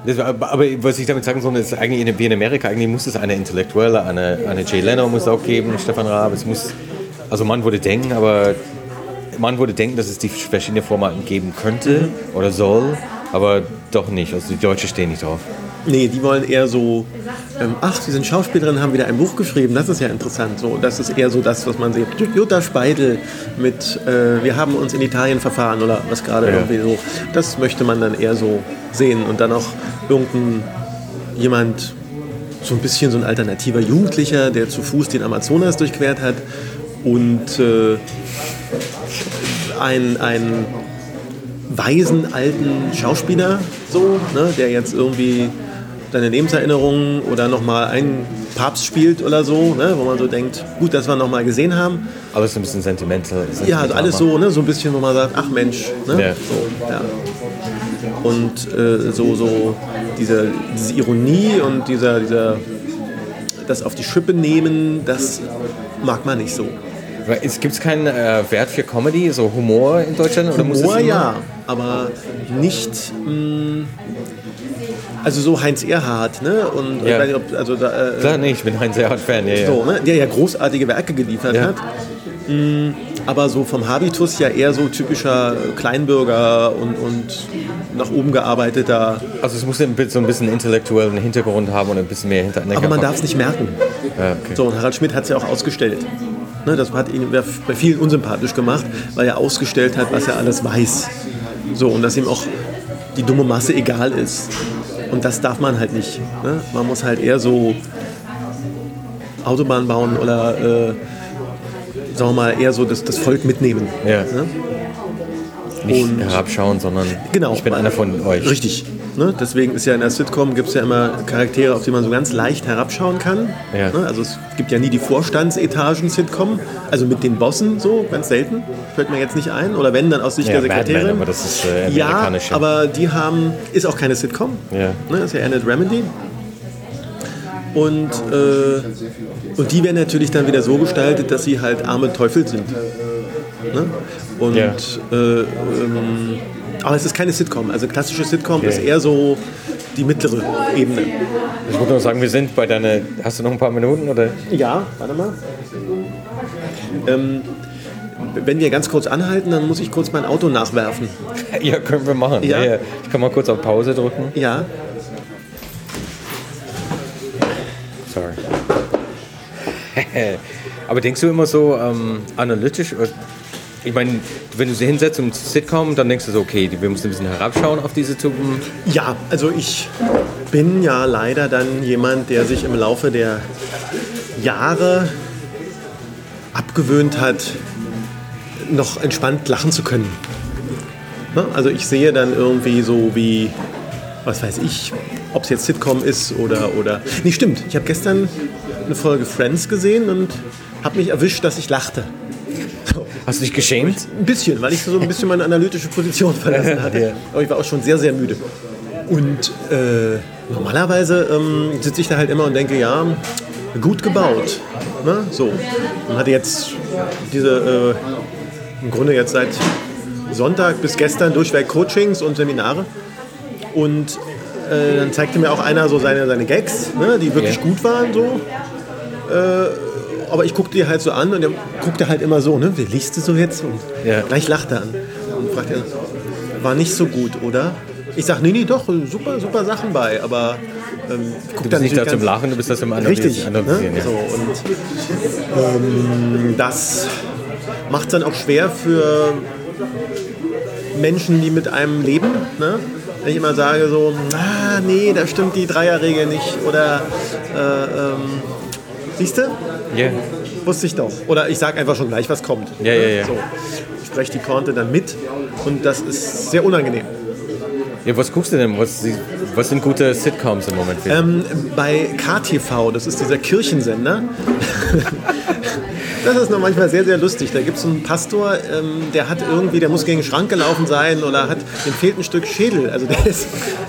War, aber, was ich damit sagen soll, ist eigentlich in, wie in Amerika, eigentlich muss es eine Intellektuelle, eine, eine Jay Leno muss es auch geben, Stefan Raab. Es muss, also man würde denken, aber man würde denken, dass es die verschiedenen Formaten geben könnte oder soll, aber doch nicht. Also die Deutschen stehen nicht drauf. Nee, die wollen eher so, ähm, ach, Sie sind Schauspielerin, haben wieder ein Buch geschrieben, das ist ja interessant. So, das ist eher so das, was man sieht. Jutta Speidel mit äh, Wir haben uns in Italien verfahren oder was gerade Ja. irgendwie so. Das möchte man dann eher so sehen und dann auch irgendein jemand, so ein bisschen so ein alternativer Jugendlicher, der zu Fuß den Amazonas durchquert hat und äh, ein, ein weisen alten Schauspieler, so, ne, der jetzt irgendwie seine Lebenserinnerungen oder nochmal einen Papst spielt oder so, ne, wo man so denkt, gut, dass wir nochmal gesehen haben. Alles ein bisschen sentimental. Ja, also alles so, ne, so ein bisschen, wo man sagt, ach Mensch, ne, Ja. so, ja. Und äh, so, so diese, diese Ironie und dieser, dieser, das auf die Schippe nehmen, das mag man nicht so. Gibt es keinen äh, Wert für Comedy, so Humor in Deutschland? Oder muss Humor ja, aber nicht. Mh, also so Heinz Erhardt, ne? Und Ja. ich ob, also da, äh, Klar, nee, ich bin ein sehr hart Fan. Ja, so, ne? der ja großartige Werke geliefert Ja. hat. Mh, aber so vom Habitus ja eher so typischer Kleinbürger und, und nach oben gearbeiteter. Also es muss so ein bisschen intellektuellen Hintergrund haben und ein bisschen mehr hinter. Aber man darf es nicht merken. Ja, okay. So, und Harald Schmidt hat es ja auch ausgestellt. Ne, das hat ihn bei vielen unsympathisch gemacht, weil er ausgestellt hat, was er alles weiß. So, und dass ihm auch die dumme Masse egal ist. Und das darf man halt nicht. Ne? Man muss halt eher so Autobahn bauen oder, äh, sagen wir mal, eher so das, das Volk mitnehmen. Ja. Ne? Nicht Und- herabschauen, sondern Genau. ich bin einer von euch. Richtig. Ne? Deswegen ist ja in der Sitcom gibt es ja immer Charaktere, auf die man so ganz leicht herabschauen kann. Ja. Ne? Also es gibt ja nie die Vorstandsetagen-Sitcom, also mit den Bossen so, ganz selten. Fällt mir jetzt nicht ein. Oder wenn, dann aus Sicht Ja, der Sekretärin. aber das ist äh, ja, aber die haben, ist auch keine Sitcom. Ja. Ne? Ist ja eher eine Dramedy. Und, äh, und die werden natürlich dann wieder so gestaltet, dass sie halt arme Teufel sind. Ne? Und, Ja. äh, ähm, aber es ist keine Sitcom. Also klassische Sitcom Okay. ist eher so die mittlere Ebene. Ich wollte nur sagen, wir sind bei deiner. Hast du noch ein paar Minuten oder? Ja, warte mal. Ähm, wenn wir ganz kurz anhalten, dann muss ich kurz mein Auto nachwerfen. Ja, können wir machen. Ja. Ich kann mal kurz auf Pause drücken. Ja, Sorry. Aber denkst du immer so ähm, analytisch? Ich meine, wenn du sie hinsetzt und Sitcom, dann denkst du so, okay, wir müssen ein bisschen herabschauen auf diese Typen. Ja, also ich bin ja leider dann jemand, der sich im Laufe der Jahre abgewöhnt hat, noch entspannt lachen zu können. Ne? Also ich sehe dann irgendwie so wie, was weiß ich, ob es jetzt Sitcom ist oder... oder nee, stimmt. Ich habe gestern eine Folge Friends gesehen und habe mich erwischt, dass ich lachte. Hast du dich geschämt? Ein bisschen, weil ich so ein bisschen meine analytische Position verlassen hatte. Ja. Aber ich war auch schon sehr, sehr müde. Und äh, normalerweise ähm, sitze ich da halt immer und denke, ja, gut gebaut. Ne? So. Und hatte jetzt diese, äh, im Grunde jetzt seit Sonntag bis gestern durchweg Coachings und Seminare. Und äh, dann zeigte mir auch einer so seine, seine Gags, ne, die wirklich Ja. gut waren. So. Äh, aber ich guckte die halt so an und er guckte halt immer so, ne? Wie liest du so jetzt? Und Ja. gleich lacht er an und fragt er, war nicht so gut, oder? Ich sag, nee, nee, doch, super, super Sachen bei, aber ähm, guck Du dann bist nicht da zum Lachen, du bist da zum Richtig. Analysieren. Ne? Ja. So, und ähm, das macht es dann auch schwer für Menschen, die mit einem leben. Ne? Wenn ich immer sage so, ah, nee, da stimmt die Dreierregel nicht. Oder, äh, ähm, siehst du? Ja. Wusste ich doch. Oder ich sage einfach schon gleich, was kommt. Ja, ja, ja. Ich spreche die Pointe dann mit und das ist sehr unangenehm. ja, was guckst du denn? Was, was sind gute Sitcoms im Moment? Ähm, bei KTV, das ist dieser Kirchensender, das ist noch manchmal sehr, sehr lustig. Da gibt es einen Pastor, ähm, der hat irgendwie, der muss gegen den Schrank gelaufen sein oder hat, dem fehlt ein Stück Schädel. Also der, ist,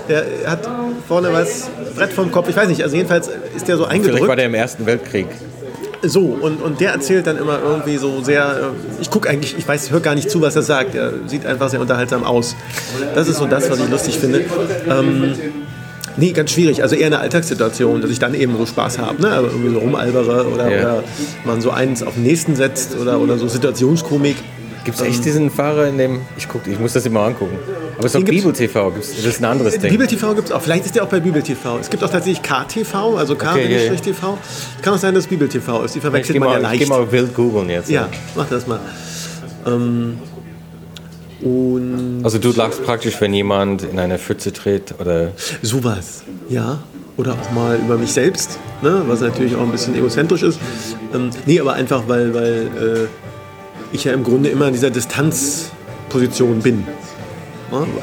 der hat vorne was, Brett vom Kopf, ich weiß nicht. Also jedenfalls ist der so Vielleicht war eingedrückt. der im Ersten Weltkrieg. So, und, und der erzählt dann immer irgendwie so sehr, äh, ich gucke eigentlich, ich weiß, höre gar nicht zu, was er sagt. Er sieht einfach sehr unterhaltsam aus. Das ist so das, was ich lustig finde. Ähm, nee, ganz schwierig. Also eher eine Alltagssituation, dass ich dann eben so Spaß habe. Ne? Also irgendwie so rumalbere oder, Ja. oder man so eins auf den nächsten setzt oder, oder so Situationskomik. Gibt es echt diesen Fahrer in dem. Ich guck, ich muss das immer angucken. Aber es ist gibt's- Bibel TV. Gibt's, das ist ein anderes Ding. Bibel TV gibt es auch. Vielleicht ist der auch bei Bibel TV. Es gibt auch tatsächlich KTV, also Okay, ja, ja. K-TV. Kann auch sein, dass Bibel TV ist. Die ich verwechselt gehe man ja mal, ich leicht. geh mal wild googeln jetzt. Ja, mach das mal. Ähm, und Also du lachst praktisch, wenn jemand in eine Pfütze tritt oder. sowas, ja. Oder auch mal über mich selbst, ne? was natürlich auch ein bisschen egozentrisch ist. Ähm, nee, aber einfach, weil, weil äh, ich ja im Grunde immer in dieser Distanzposition bin.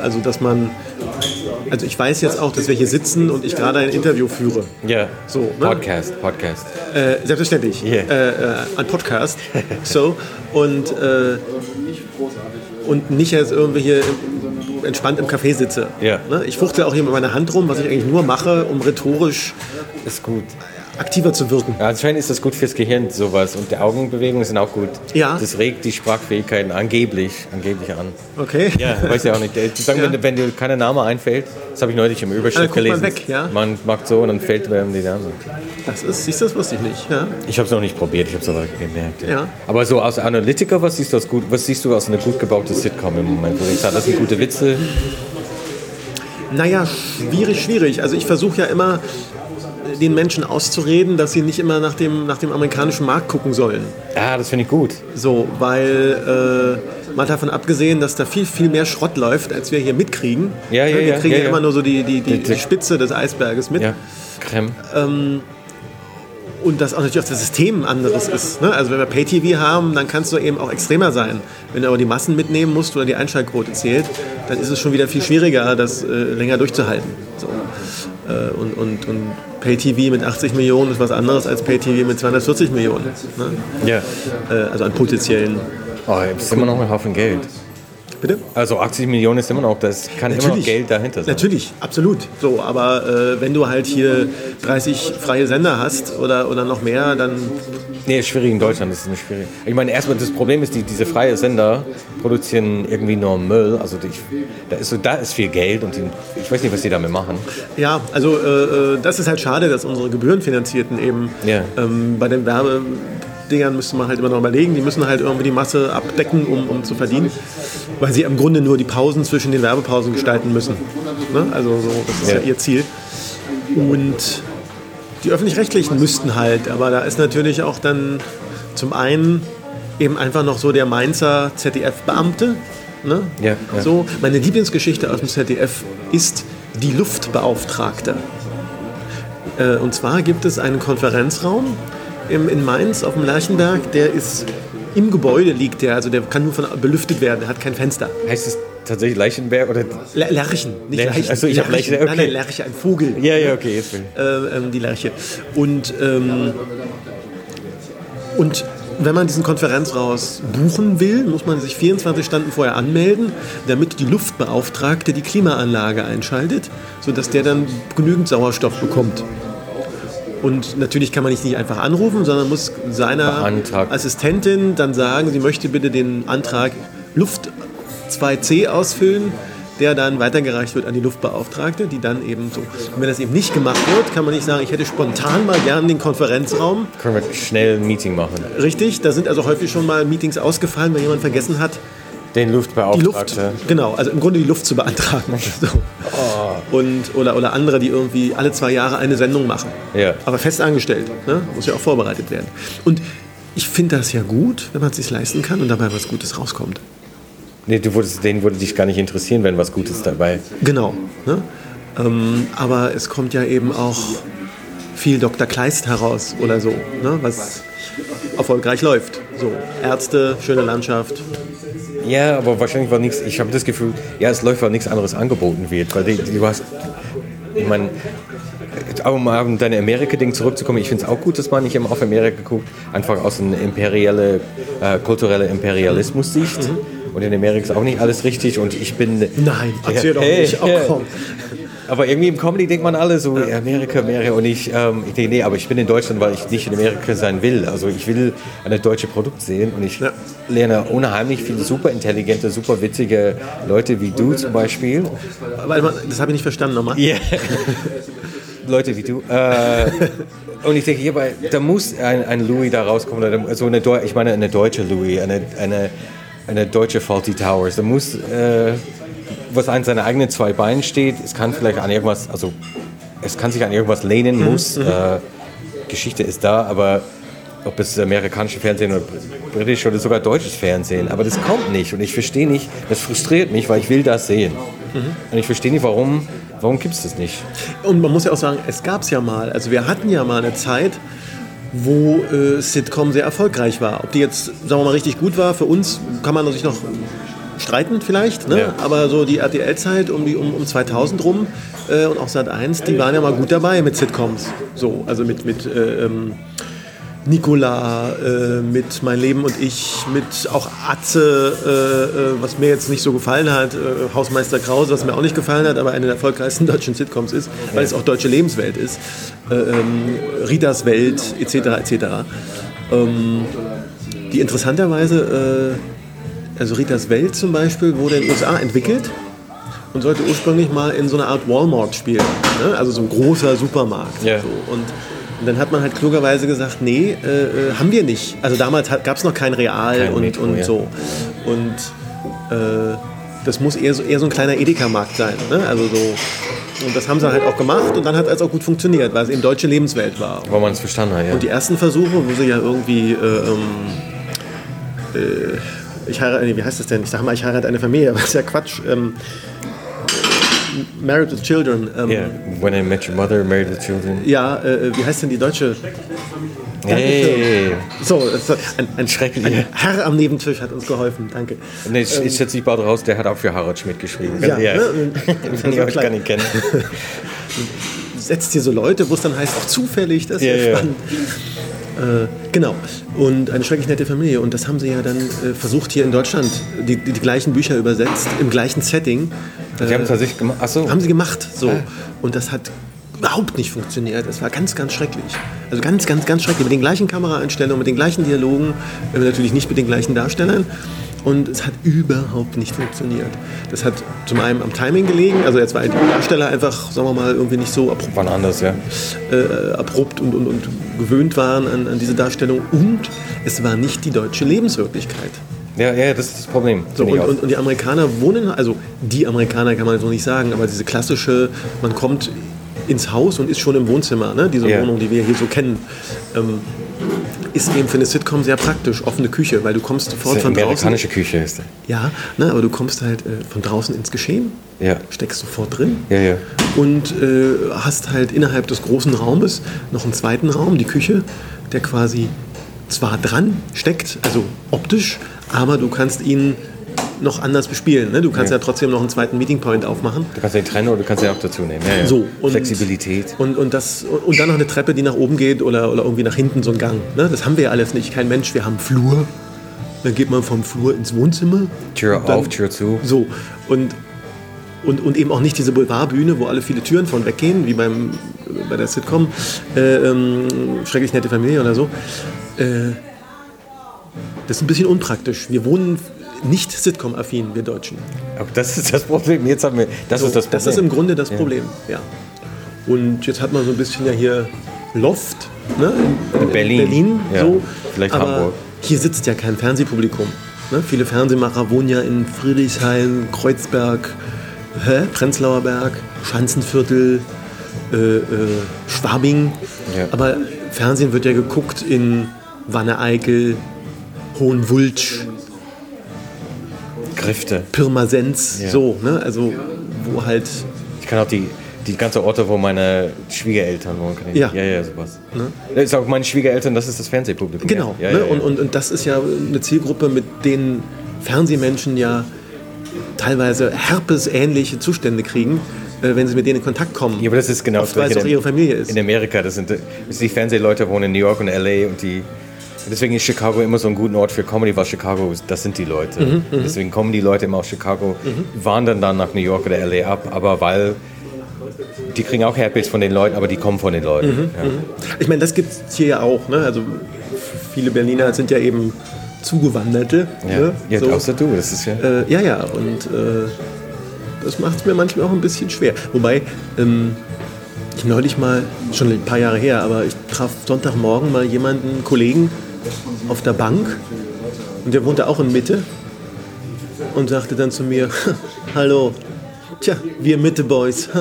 Also, dass man. Also, ich weiß jetzt auch, dass wir hier sitzen und ich gerade ein Interview führe. Ja. So, ne? Podcast, Podcast. Äh, selbstverständlich. Yeah. Äh, äh, ein Podcast. so. Und, äh, und nicht jetzt irgendwie hier entspannt im Café sitze. Ja. Ne? Ich fuchtel auch hier mit meiner Hand rum, was ich eigentlich nur mache, um rhetorisch Ist gut. Aktiver zu wirken. Ja, anscheinend ist das gut fürs Gehirn, sowas. Und die Augenbewegungen sind auch gut. Ja. Das regt die Sprachfähigkeiten angeblich, angeblich an. Okay? Ja, weiß ja auch nicht. Äh, Sagen, Ja. wenn, wenn dir kein Name einfällt, das habe ich neulich im Überschrift man gelesen. weg, ja. Man macht so und dann fällt einem die Name. Das ist, siehst du, das wusste ich nicht. Ja. Ich habe es noch nicht probiert, ich habe es aber gemerkt. Ja. Aber so aus Analytiker, was siehst du aus gut, was siehst du aus einer gut gebauten Sitcom im Moment? Wo ich sage, das sind gute Witze. Naja, schwierig, schwierig. Also ich versuche ja immer den Menschen auszureden, dass sie nicht immer nach dem, nach dem amerikanischen Markt gucken sollen. Ja, das finde ich gut. So, weil äh, mal davon abgesehen, dass da viel, viel mehr Schrott läuft, als wir hier mitkriegen. Ja, ja, wir ja, kriegen ja, ja, immer nur so die, die, die, Die- Spitze des Eisberges mit. Ja. Creme. Und dass auch natürlich auch das System anderes ist. Ne? Also wenn wir Pay-TV haben, dann kannst du eben auch extremer sein. Wenn du aber die Massen mitnehmen musst oder die Einschaltquote zählt, dann ist es schon wieder viel schwieriger, das äh, länger durchzuhalten. So. Äh, und und, und Pay-TV mit 80 Millionen ist was anderes als Pay-TV mit 240 Millionen. Ne? Ja. Äh, also an potenziellen. Oh, ist immer noch ein Haufen Geld. Bitte? Also 80 Millionen ist immer noch, das kann immer noch Geld dahinter sein. Natürlich, absolut. So, aber äh, wenn du halt hier 30 freie Sender hast oder, oder noch mehr, dann Nee, ist schwierig in Deutschland, das ist nicht schwierig. Ich meine, erstmal das Problem ist, die, diese freie Sender produzieren irgendwie nur Müll. Also die, da, ist so, da ist viel Geld und die, ich weiß nicht, was die damit machen. Ja, also äh, äh, das ist halt schade, dass unsere Gebührenfinanzierten eben Ja. ähm, bei den Werbedingern müsste man halt immer noch überlegen, die müssen halt irgendwie die Masse abdecken, um, um zu verdienen, weil sie im Grunde nur die Pausen zwischen den Werbepausen gestalten müssen. Ne? Also so, das ist ja. Ja. ihr Ziel. Und die öffentlich-rechtlichen müssten halt, aber da ist natürlich auch dann zum einen eben einfach noch so der Mainzer ZDF-Beamte. Ne? Ja, ja. So, meine Lieblingsgeschichte aus dem ZDF ist die Luftbeauftragte. Äh, und zwar gibt es einen Konferenzraum im, in Mainz auf dem Lerchenberg, der ist im Gebäude liegt der, also der kann nur von belüftet werden, der hat kein Fenster. Heißt es tatsächlich Leichenberg oder? Ler Lerchen, nicht Lerchen. Leichen. Ach so, ich hab Lerchen, Nein, okay. nein, Lerche, ein Vogel. Ja, ja, okay, jetzt bin ich. Äh, ähm, die Lerche. Und, ähm, und wenn man diesen Konferenzraum buchen will, muss man sich 24 Stunden vorher anmelden, damit die Luftbeauftragte die Klimaanlage einschaltet, sodass der dann genügend Sauerstoff bekommt. Und natürlich kann man nicht nicht einfach anrufen, sondern muss seiner Beantragt. Assistentin dann sagen, sie möchte bitte den Antrag Luft 2c ausfüllen, der dann weitergereicht wird an die Luftbeauftragte, die dann eben so. Und wenn das eben nicht gemacht wird, kann man nicht sagen, ich hätte spontan mal gern den Konferenzraum. Können wir schnell ein Meeting machen? Richtig, da sind also häufig schon mal Meetings ausgefallen, weil jemand vergessen hat, Den Luftbeauftragten. Die Luft, genau, also im Grunde die Luft zu beantragen. So. Oh. Und, oder, oder andere, die irgendwie alle zwei Jahre eine Sendung machen. Ja. Aber fest angestellt, ne? muss ja auch vorbereitet werden. Und ich finde das ja gut, wenn man es sich leisten kann und dabei was Gutes rauskommt. Nee, du würdest, denen würde dich gar nicht interessieren, wenn was Gutes dabei. Genau. Ne? Ähm, aber es kommt ja eben auch viel Dr. Kleist heraus oder so, ne? was erfolgreich läuft. So, Ärzte, schöne Landschaft. Ja, aber wahrscheinlich war nichts. Ich habe das Gefühl, ja, es läuft, weil nichts anderes angeboten wird. Weil du hast, ich meine, um um deine Amerika-Ding zurückzukommen, ich finde es auch gut, dass man nicht immer auf Amerika guckt, einfach aus einer imperielle, äh, kulturelle Imperialismus-Sicht. Und in Amerika ist auch nicht alles richtig und ich bin. Nein, erzähl doch Hey, nicht. Oh, ja. komm. Aber irgendwie im Comedy denkt man alle so, Amerika, Amerika. Und ich, ähm, ich denke, nee, aber ich bin in Deutschland, weil ich nicht in Amerika sein will. Also ich will eine deutsche Produkt sehen und ich Ja. lerne unheimlich viele super intelligente, super witzige Leute wie du zum Beispiel. Mal, das habe ich nicht verstanden nochmal. Ja. Leute wie du. Äh, und ich denke, hierbei, da muss ein, ein Louis da rauskommen. Oder so eine, ich meine, eine deutsche Louis, eine, eine, eine deutsche Faulty Towers. Da muss, äh, was an seinen eigenen zwei Beinen steht, es kann vielleicht an irgendwas, also es kann sich an irgendwas lehnen, muss. Äh, Geschichte ist da, aber ob es amerikanische Fernsehen oder britisch oder sogar deutsches Fernsehen, aber das kommt nicht und ich verstehe nicht, das frustriert mich, weil ich will das sehen. Und ich verstehe nicht, warum, warum gibt es das nicht? Und man muss ja auch sagen, es gab es ja mal. Also wir hatten ja mal eine Zeit, wo äh, Sitcom sehr erfolgreich war. Ob die jetzt, sagen wir mal, richtig gut war, für uns kann man sich noch streiten vielleicht. Ne? Ja. Aber so die RTL-Zeit um, die, um, um 2000 rum äh, und auch Sat 1, die waren ja mal gut dabei mit Sitcoms. So, also mit, mit äh, ähm, Nicola, äh, mit Mein Leben und ich, mit auch Atze, äh, äh, was mir jetzt nicht so gefallen hat, äh, Hausmeister Krause, was mir auch nicht gefallen hat, aber eine der erfolgreichsten deutschen Sitcoms ist, weil es auch deutsche Lebenswelt ist. Äh, ähm, Ritas Welt, etc. etc. Ähm, die interessanterweise, äh, also Ritas Welt zum Beispiel, wurde in den USA entwickelt und sollte ursprünglich mal in so einer Art Walmart spielen. Ne? Also so ein großer Supermarkt. Ja. So. Und, und dann hat man halt klugerweise gesagt, nee, äh, äh, haben wir nicht. Also damals gab es noch kein Real Kein und, Metro, und ja. so. Und äh, das muss eher so, eher so ein kleiner Edeka-Markt sein. Ne? Also so, und das haben sie halt auch gemacht und dann hat es auch gut funktioniert, weil es eben deutsche Lebenswelt war. Weil man es verstanden hat, ja. Und die ersten Versuche, wo sie ja irgendwie, äh, ähm, äh, ich heirate, nee, wie heißt das denn? Ich sage mal, ich heirate eine Familie, aber das ist ja Quatsch. Ähm, Married with Children. Ähm, Yeah, When I Met Your Mother, Married with Children. Ja, äh, wie heißt denn die deutsche? Hey! So, ein, ein, Schrecklich. ein Herr am Nebentisch hat uns geholfen, danke. Nee, ich, ich setze mich bald raus, der hat auch für Harald Schmidt geschrieben. Ja, ja. ne? Wenn ihr euch gar nicht kennt. setzt hier so Leute, wo es dann heißt, auch zufällig, das ist ja, Ja, ja. spannend. Äh, genau. Und eine schrecklich nette Familie. Und das haben sie ja dann äh, versucht hier in Deutschland, die, die, die gleichen Bücher übersetzt, im gleichen Setting. Die haben tatsächlich gemacht. Achso. Haben sie gemacht. So. Ah. Und das hat überhaupt nicht funktioniert. Es war ganz, ganz schrecklich. Also ganz, ganz, ganz schrecklich. Mit den gleichen Kameraeinstellungen, mit den gleichen Dialogen, äh, natürlich nicht mit den gleichen Darstellern. Und es hat überhaupt nicht funktioniert. Das hat zum einen am Timing gelegen, also jetzt war die Darsteller einfach, sagen wir mal, irgendwie nicht so abrupt Wann anders, ja. äh, abrupt und, und, und gewöhnt waren an, an diese Darstellung. Und es war nicht die deutsche Lebenswirklichkeit. Ja, ja, das ist das Problem. So, und, und, und die Amerikaner wohnen, also die Amerikaner kann man so nicht sagen, aber diese klassische, man kommt ins Haus und ist schon im Wohnzimmer, ne? diese Ja. Wohnung, die wir hier so kennen, ähm, ist eben für eine Sitcom sehr praktisch, offene Küche, weil du kommst Das sofort von draußen. amerikanische Küche ist der. Ja, ne, aber du kommst halt äh, von draußen ins Geschehen, Ja. steckst sofort drin Ja, ja. und äh, hast halt innerhalb des großen Raumes noch einen zweiten Raum, die Küche, der quasi zwar dran steckt, also optisch, aber du kannst ihn noch anders bespielen. Ne? Du kannst ja. Ja. trotzdem noch einen zweiten Meeting Point aufmachen. Du kannst den trennen oder du kannst den auch dazu nehmen. Ja, ja. So, und- Flexibilität. Und, und, das, und, dann noch eine Treppe, die nach oben geht oder, oder irgendwie nach hinten so ein Gang. Ne? Das haben wir ja alles nicht. Kein Mensch, wir haben Flur. Dann geht man vom Flur ins Wohnzimmer. Tür dann- auf, Tür zu. So, und, und, und eben auch nicht diese Boulevardbühne, wo alle viele Türen von weggehen, wie beim, bei der Sitcom äh, ähm, Schrecklich nette Familie oder so. Äh, das ist ein bisschen unpraktisch. Wir wohnen nicht Sitcom-affin, wir Deutschen. Aber das ist das Problem. Jetzt haben wir. Das So, ist das Problem. das ist im Grunde das Problem, ja. Und jetzt hat man so ein bisschen ja hier Loft, ne? in, In Berlin. Berlin Ja, so. vielleicht aber Hamburg. Hier sitzt ja kein Fernsehpublikum. Ne? Viele Fernsehmacher wohnen ja in Friedrichshain, Kreuzberg, hä? Prenzlauer Berg, Schanzenviertel, äh, äh, Schwabing. Ja. Aber Fernsehen wird ja geguckt in Wanne-Eickel, Hohenwultsch, Grifte. Pirmasens, Ja. so, ne? Also wo halt, Ich kann auch die, die ganze Orte, wo meine Schwiegereltern wohnen. Kann ich, Ja. ja, ja, sowas. Das ist auch meine Schwiegereltern, das ist das Fernsehpublikum. genau. Ja, ne? ja, ja. Und, und, und das ist ja eine Zielgruppe, mit denen Fernsehmenschen ja teilweise herpesähnliche Zustände kriegen, äh, wenn sie mit denen in Kontakt kommen. Ja, aber das ist genau Oft, weil es auch ihre Familie ist. In Amerika, das sind das die Fernsehleute wohnen in New York und LA und die deswegen ist Chicago immer so ein guter Ort für Comedy, weil Chicago das sind die Leute. Mhm, deswegen kommen die Leute immer aus Chicago, wandern dann nach New York oder LA ab, aber weil die kriegen auch Herpes von den Leuten, aber die kommen von den Leuten. Mhm, ja. Ich meine, das gibt es hier ja auch. Ne? Also viele Berliner sind ja eben Zugewanderte. Ja, Ne? ja So. außer du, das ist ja. Äh, ja, ja, und äh, das macht es mir manchmal auch ein bisschen schwer. Wobei, ähm, ich neulich mal, schon ein paar Jahre her, aber ich traf Sonntagmorgen mal jemanden, einen Kollegen auf der Bank und der wohnte auch in Mitte und sagte dann zu mir, hallo, tja, wir Mitte-Boys.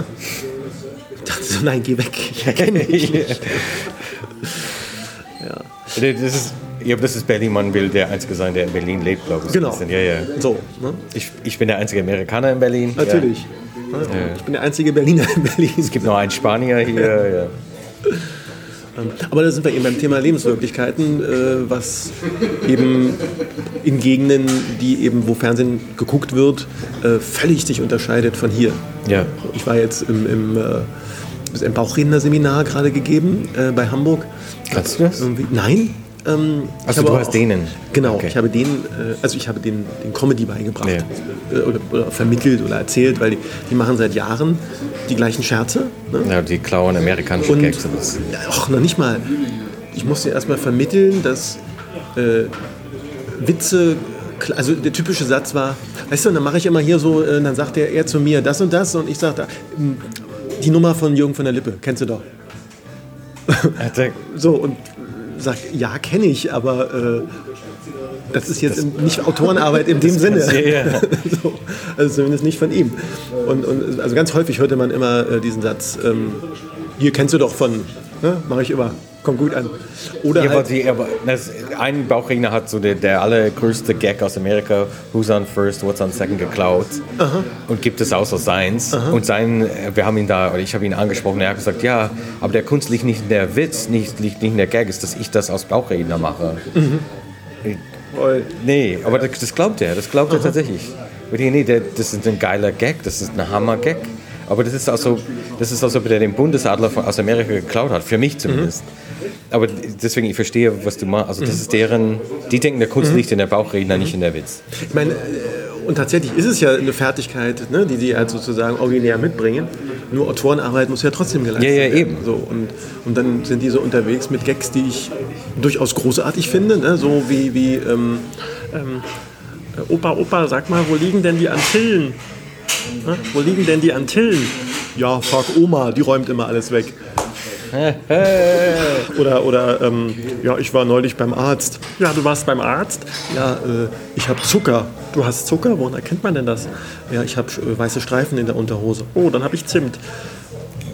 Ich dachte so, nein, geh weg, ich erkenne dich nicht. Das ist, ja, das ist Berlin, man will der Einzige sein, der in Berlin lebt, glaube ich. Genau. Ja, ja. So, ne? Ich, ich bin der einzige Amerikaner in Berlin. natürlich. Ja. Ich bin der einzige Berliner in Berlin. Es gibt noch einen Spanier hier. Ja. Aber da sind wir eben beim Thema Lebenswirklichkeiten, äh, was eben in Gegenden, die eben, wo Fernsehen geguckt wird, äh, völlig sich unterscheidet von hier. Ja. Ich war jetzt im, im, äh, im Bauchredner-Seminar gerade gegeben äh, bei Hamburg. Kannst du das? Irgendwie, nein. Ähm, Also du auch- hast denen? Genau, Okay. ich habe denen, äh, also ich habe denen den Comedy beigebracht Ja. äh, oder, oder vermittelt oder erzählt, weil die, die machen seit Jahren die gleichen Scherze. Ne? Ja, die klauen amerikanische Und Gags. und das. ach, noch nicht mal. Ich musste erstmal vermitteln, dass äh, Witze, also der typische Satz war, weißt du, und dann mache ich immer hier so, äh, dann sagt er, er zu mir das und das und ich sage, die Nummer von Jürgen von der Lippe, kennst du doch. So, und sagt, ja, kenne ich, aber äh, das ist jetzt nicht Autorenarbeit in dem Sinne. Ja. so, also zumindest nicht von ihm. Und, und also ganz häufig hörte man immer äh, diesen Satz, ähm, hier kennst du doch von, ne? mache ich immer, kommt gut an. Oder Ja, halt, die, aber das, ein Bauchredner hat so der, der allergrößte Gag aus Amerika, Who's on First, What's on Second geklaut und gibt es aus aus seins. Und sein, äh, wir haben ihn da, oder ich habe ihn angesprochen, er hat gesagt, ja, aber der Kunst liegt nicht in der Witz, nicht, liegt nicht in der Gag, ist, dass ich das aus Bauchredner mache. voll. Nee, aber das, das glaubt er, das glaubt er tatsächlich. Nee, das ist ein geiler Gag, das ist ein Hammer-Gag. Aber das ist auch so, das ist auch so, ob der den Bundesadler aus Amerika geklaut hat, für mich zumindest. Aber deswegen, ich verstehe, was du machst. Also das ist deren, die denken, der Kunst liegt in der Bauchredner, nicht in der Witz. Ich meine, äh, und tatsächlich ist es ja eine Fertigkeit, ne, die die halt sozusagen originär mitbringen. Nur Autorenarbeit muss ja trotzdem geleistet Ja, ja, werden. eben. So, und, und dann sind die so unterwegs mit Gags, die ich durchaus großartig finde. Ne? So wie, wie ähm, ähm, äh, Opa, Opa, sag mal, wo liegen denn die Antillen? Ne? Wo liegen denn die Antillen? Ja, frag Oma, die räumt immer alles weg. Oder, oder ähm, ja, ich war neulich beim Arzt. Ja, du warst beim Arzt? Ja, äh, ich habe Zucker. Du hast Zucker? Woran erkennt man denn das? Ja, ich habe äh, weiße Streifen in der Unterhose. Oh, dann habe ich Zimt.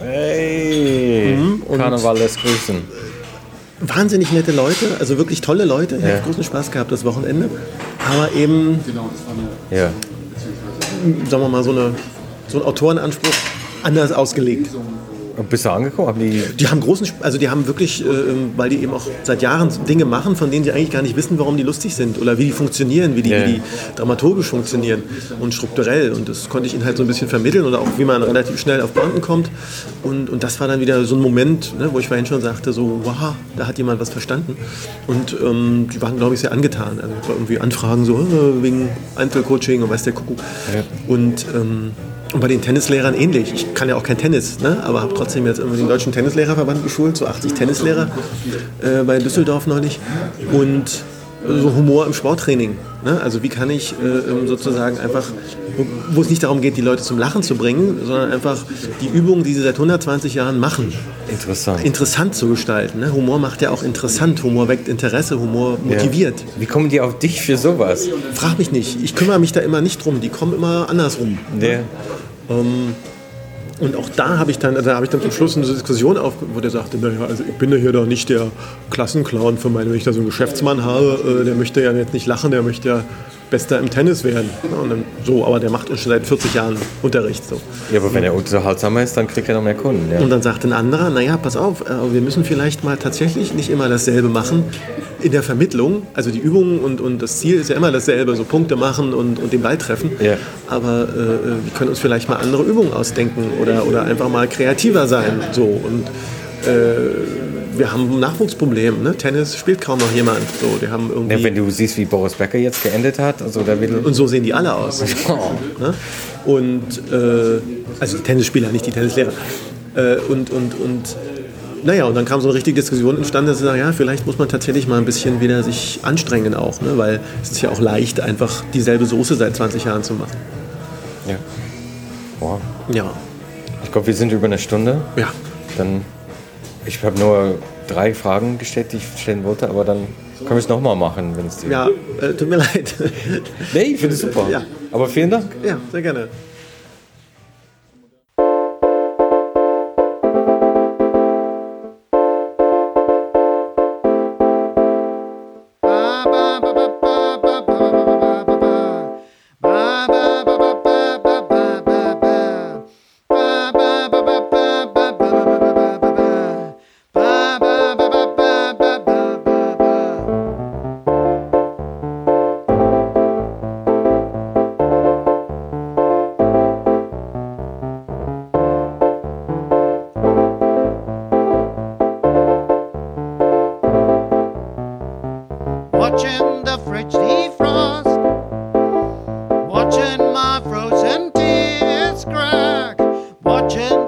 Hey, und- Karneval lässt grüßen. Wahnsinnig nette Leute, also wirklich tolle Leute. Ich habe großen Spaß gehabt das Wochenende. Aber eben, Ja. Sagen wir mal, so, eine, so ein Autorenanspruch anders ausgelegt. Bist du angekommen? Haben die, Die haben großen, Sp- also die haben wirklich, äh, weil die eben auch seit Jahren Dinge machen, von denen sie eigentlich gar nicht wissen, warum die lustig sind oder wie die funktionieren, wie die, Ja. wie die dramaturgisch funktionieren und strukturell. Und das konnte ich ihnen halt so ein bisschen vermitteln oder auch wie man relativ schnell auf Pointen kommt. Und, und das war dann wieder so ein Moment, ne, wo ich vorhin schon sagte, so, wow, da hat jemand was verstanden. Und ähm, die waren, glaube ich, sehr angetan. Also irgendwie Anfragen so äh, wegen Einzelcoaching und weiß der Kuckuck. Und ähm, und bei den Tennislehrern ähnlich. Ich kann ja auch kein Tennis, ne? aber habe trotzdem jetzt irgendwie den Deutschen Tennislehrerverband geschult, so 80 Tennislehrer äh, bei Düsseldorf neulich. Und so Humor im Sporttraining. Ne? Also wie kann ich äh, sozusagen einfach, wo, es nicht darum geht, die Leute zum Lachen zu bringen, sondern einfach die Übungen, die sie seit 120 Jahren machen, interessant, interessant zu gestalten. Ne? Humor macht ja auch interessant, Humor weckt Interesse, Humor motiviert. Ja. Wie kommen die auf dich für sowas? Frag mich nicht. Ich kümmere mich da immer nicht drum. Die kommen immer andersrum. Ja. Ähm, und auch da habe ich dann, da habe ich dann zum Schluss eine Diskussion auf, wo der sagte, naja, also ich bin ja hier doch nicht der Klassenclown für meine, wenn ich da so einen Geschäftsmann habe, äh, der möchte ja jetzt nicht lachen, der möchte ja Bester im Tennis werden. Und dann, so, aber der macht uns schon seit 40 Jahren Unterricht. So. Ja, aber wenn er unterhaltsamer ist, dann kriegt er noch mehr Kunden. Ja. Und dann sagt ein anderer, naja, pass auf, äh, wir müssen vielleicht mal tatsächlich nicht immer dasselbe machen in der Vermittlung. Also die Übungen und, und das Ziel ist ja immer dasselbe, so Punkte machen und, und den Ball treffen. Ja. Aber äh, wir können uns vielleicht mal andere Übungen ausdenken oder, oder einfach mal kreativer sein. So. Und äh, wir haben ein Nachwuchsproblem. Ne? Tennis spielt kaum noch jemand. So, die haben irgendwie ja, wenn du siehst, wie Boris Becker jetzt geendet hat. Also da und so sehen die alle aus. Oh. Ne? Und äh, also Tennisspieler, nicht die Tennislehrer. Äh, und, und, und naja, und dann kam so eine richtige Diskussion entstanden, dass sie sagen, ja, vielleicht muss man tatsächlich mal ein bisschen wieder sich anstrengen auch, ne? weil es ist ja auch leicht, einfach dieselbe Soße seit 20 Jahren zu machen. Ja. Boah. Ja. Ich glaube, wir sind über eine Stunde. Ja. Dann ich habe nur drei Fragen gestellt, die ich stellen wollte, aber dann können wir es nochmal machen, wenn es dir. Ja, äh, tut mir leid. nee, ich finde es super. Ja. Aber vielen Dank. Ja, sehr gerne.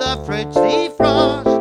the Fritz the Frost.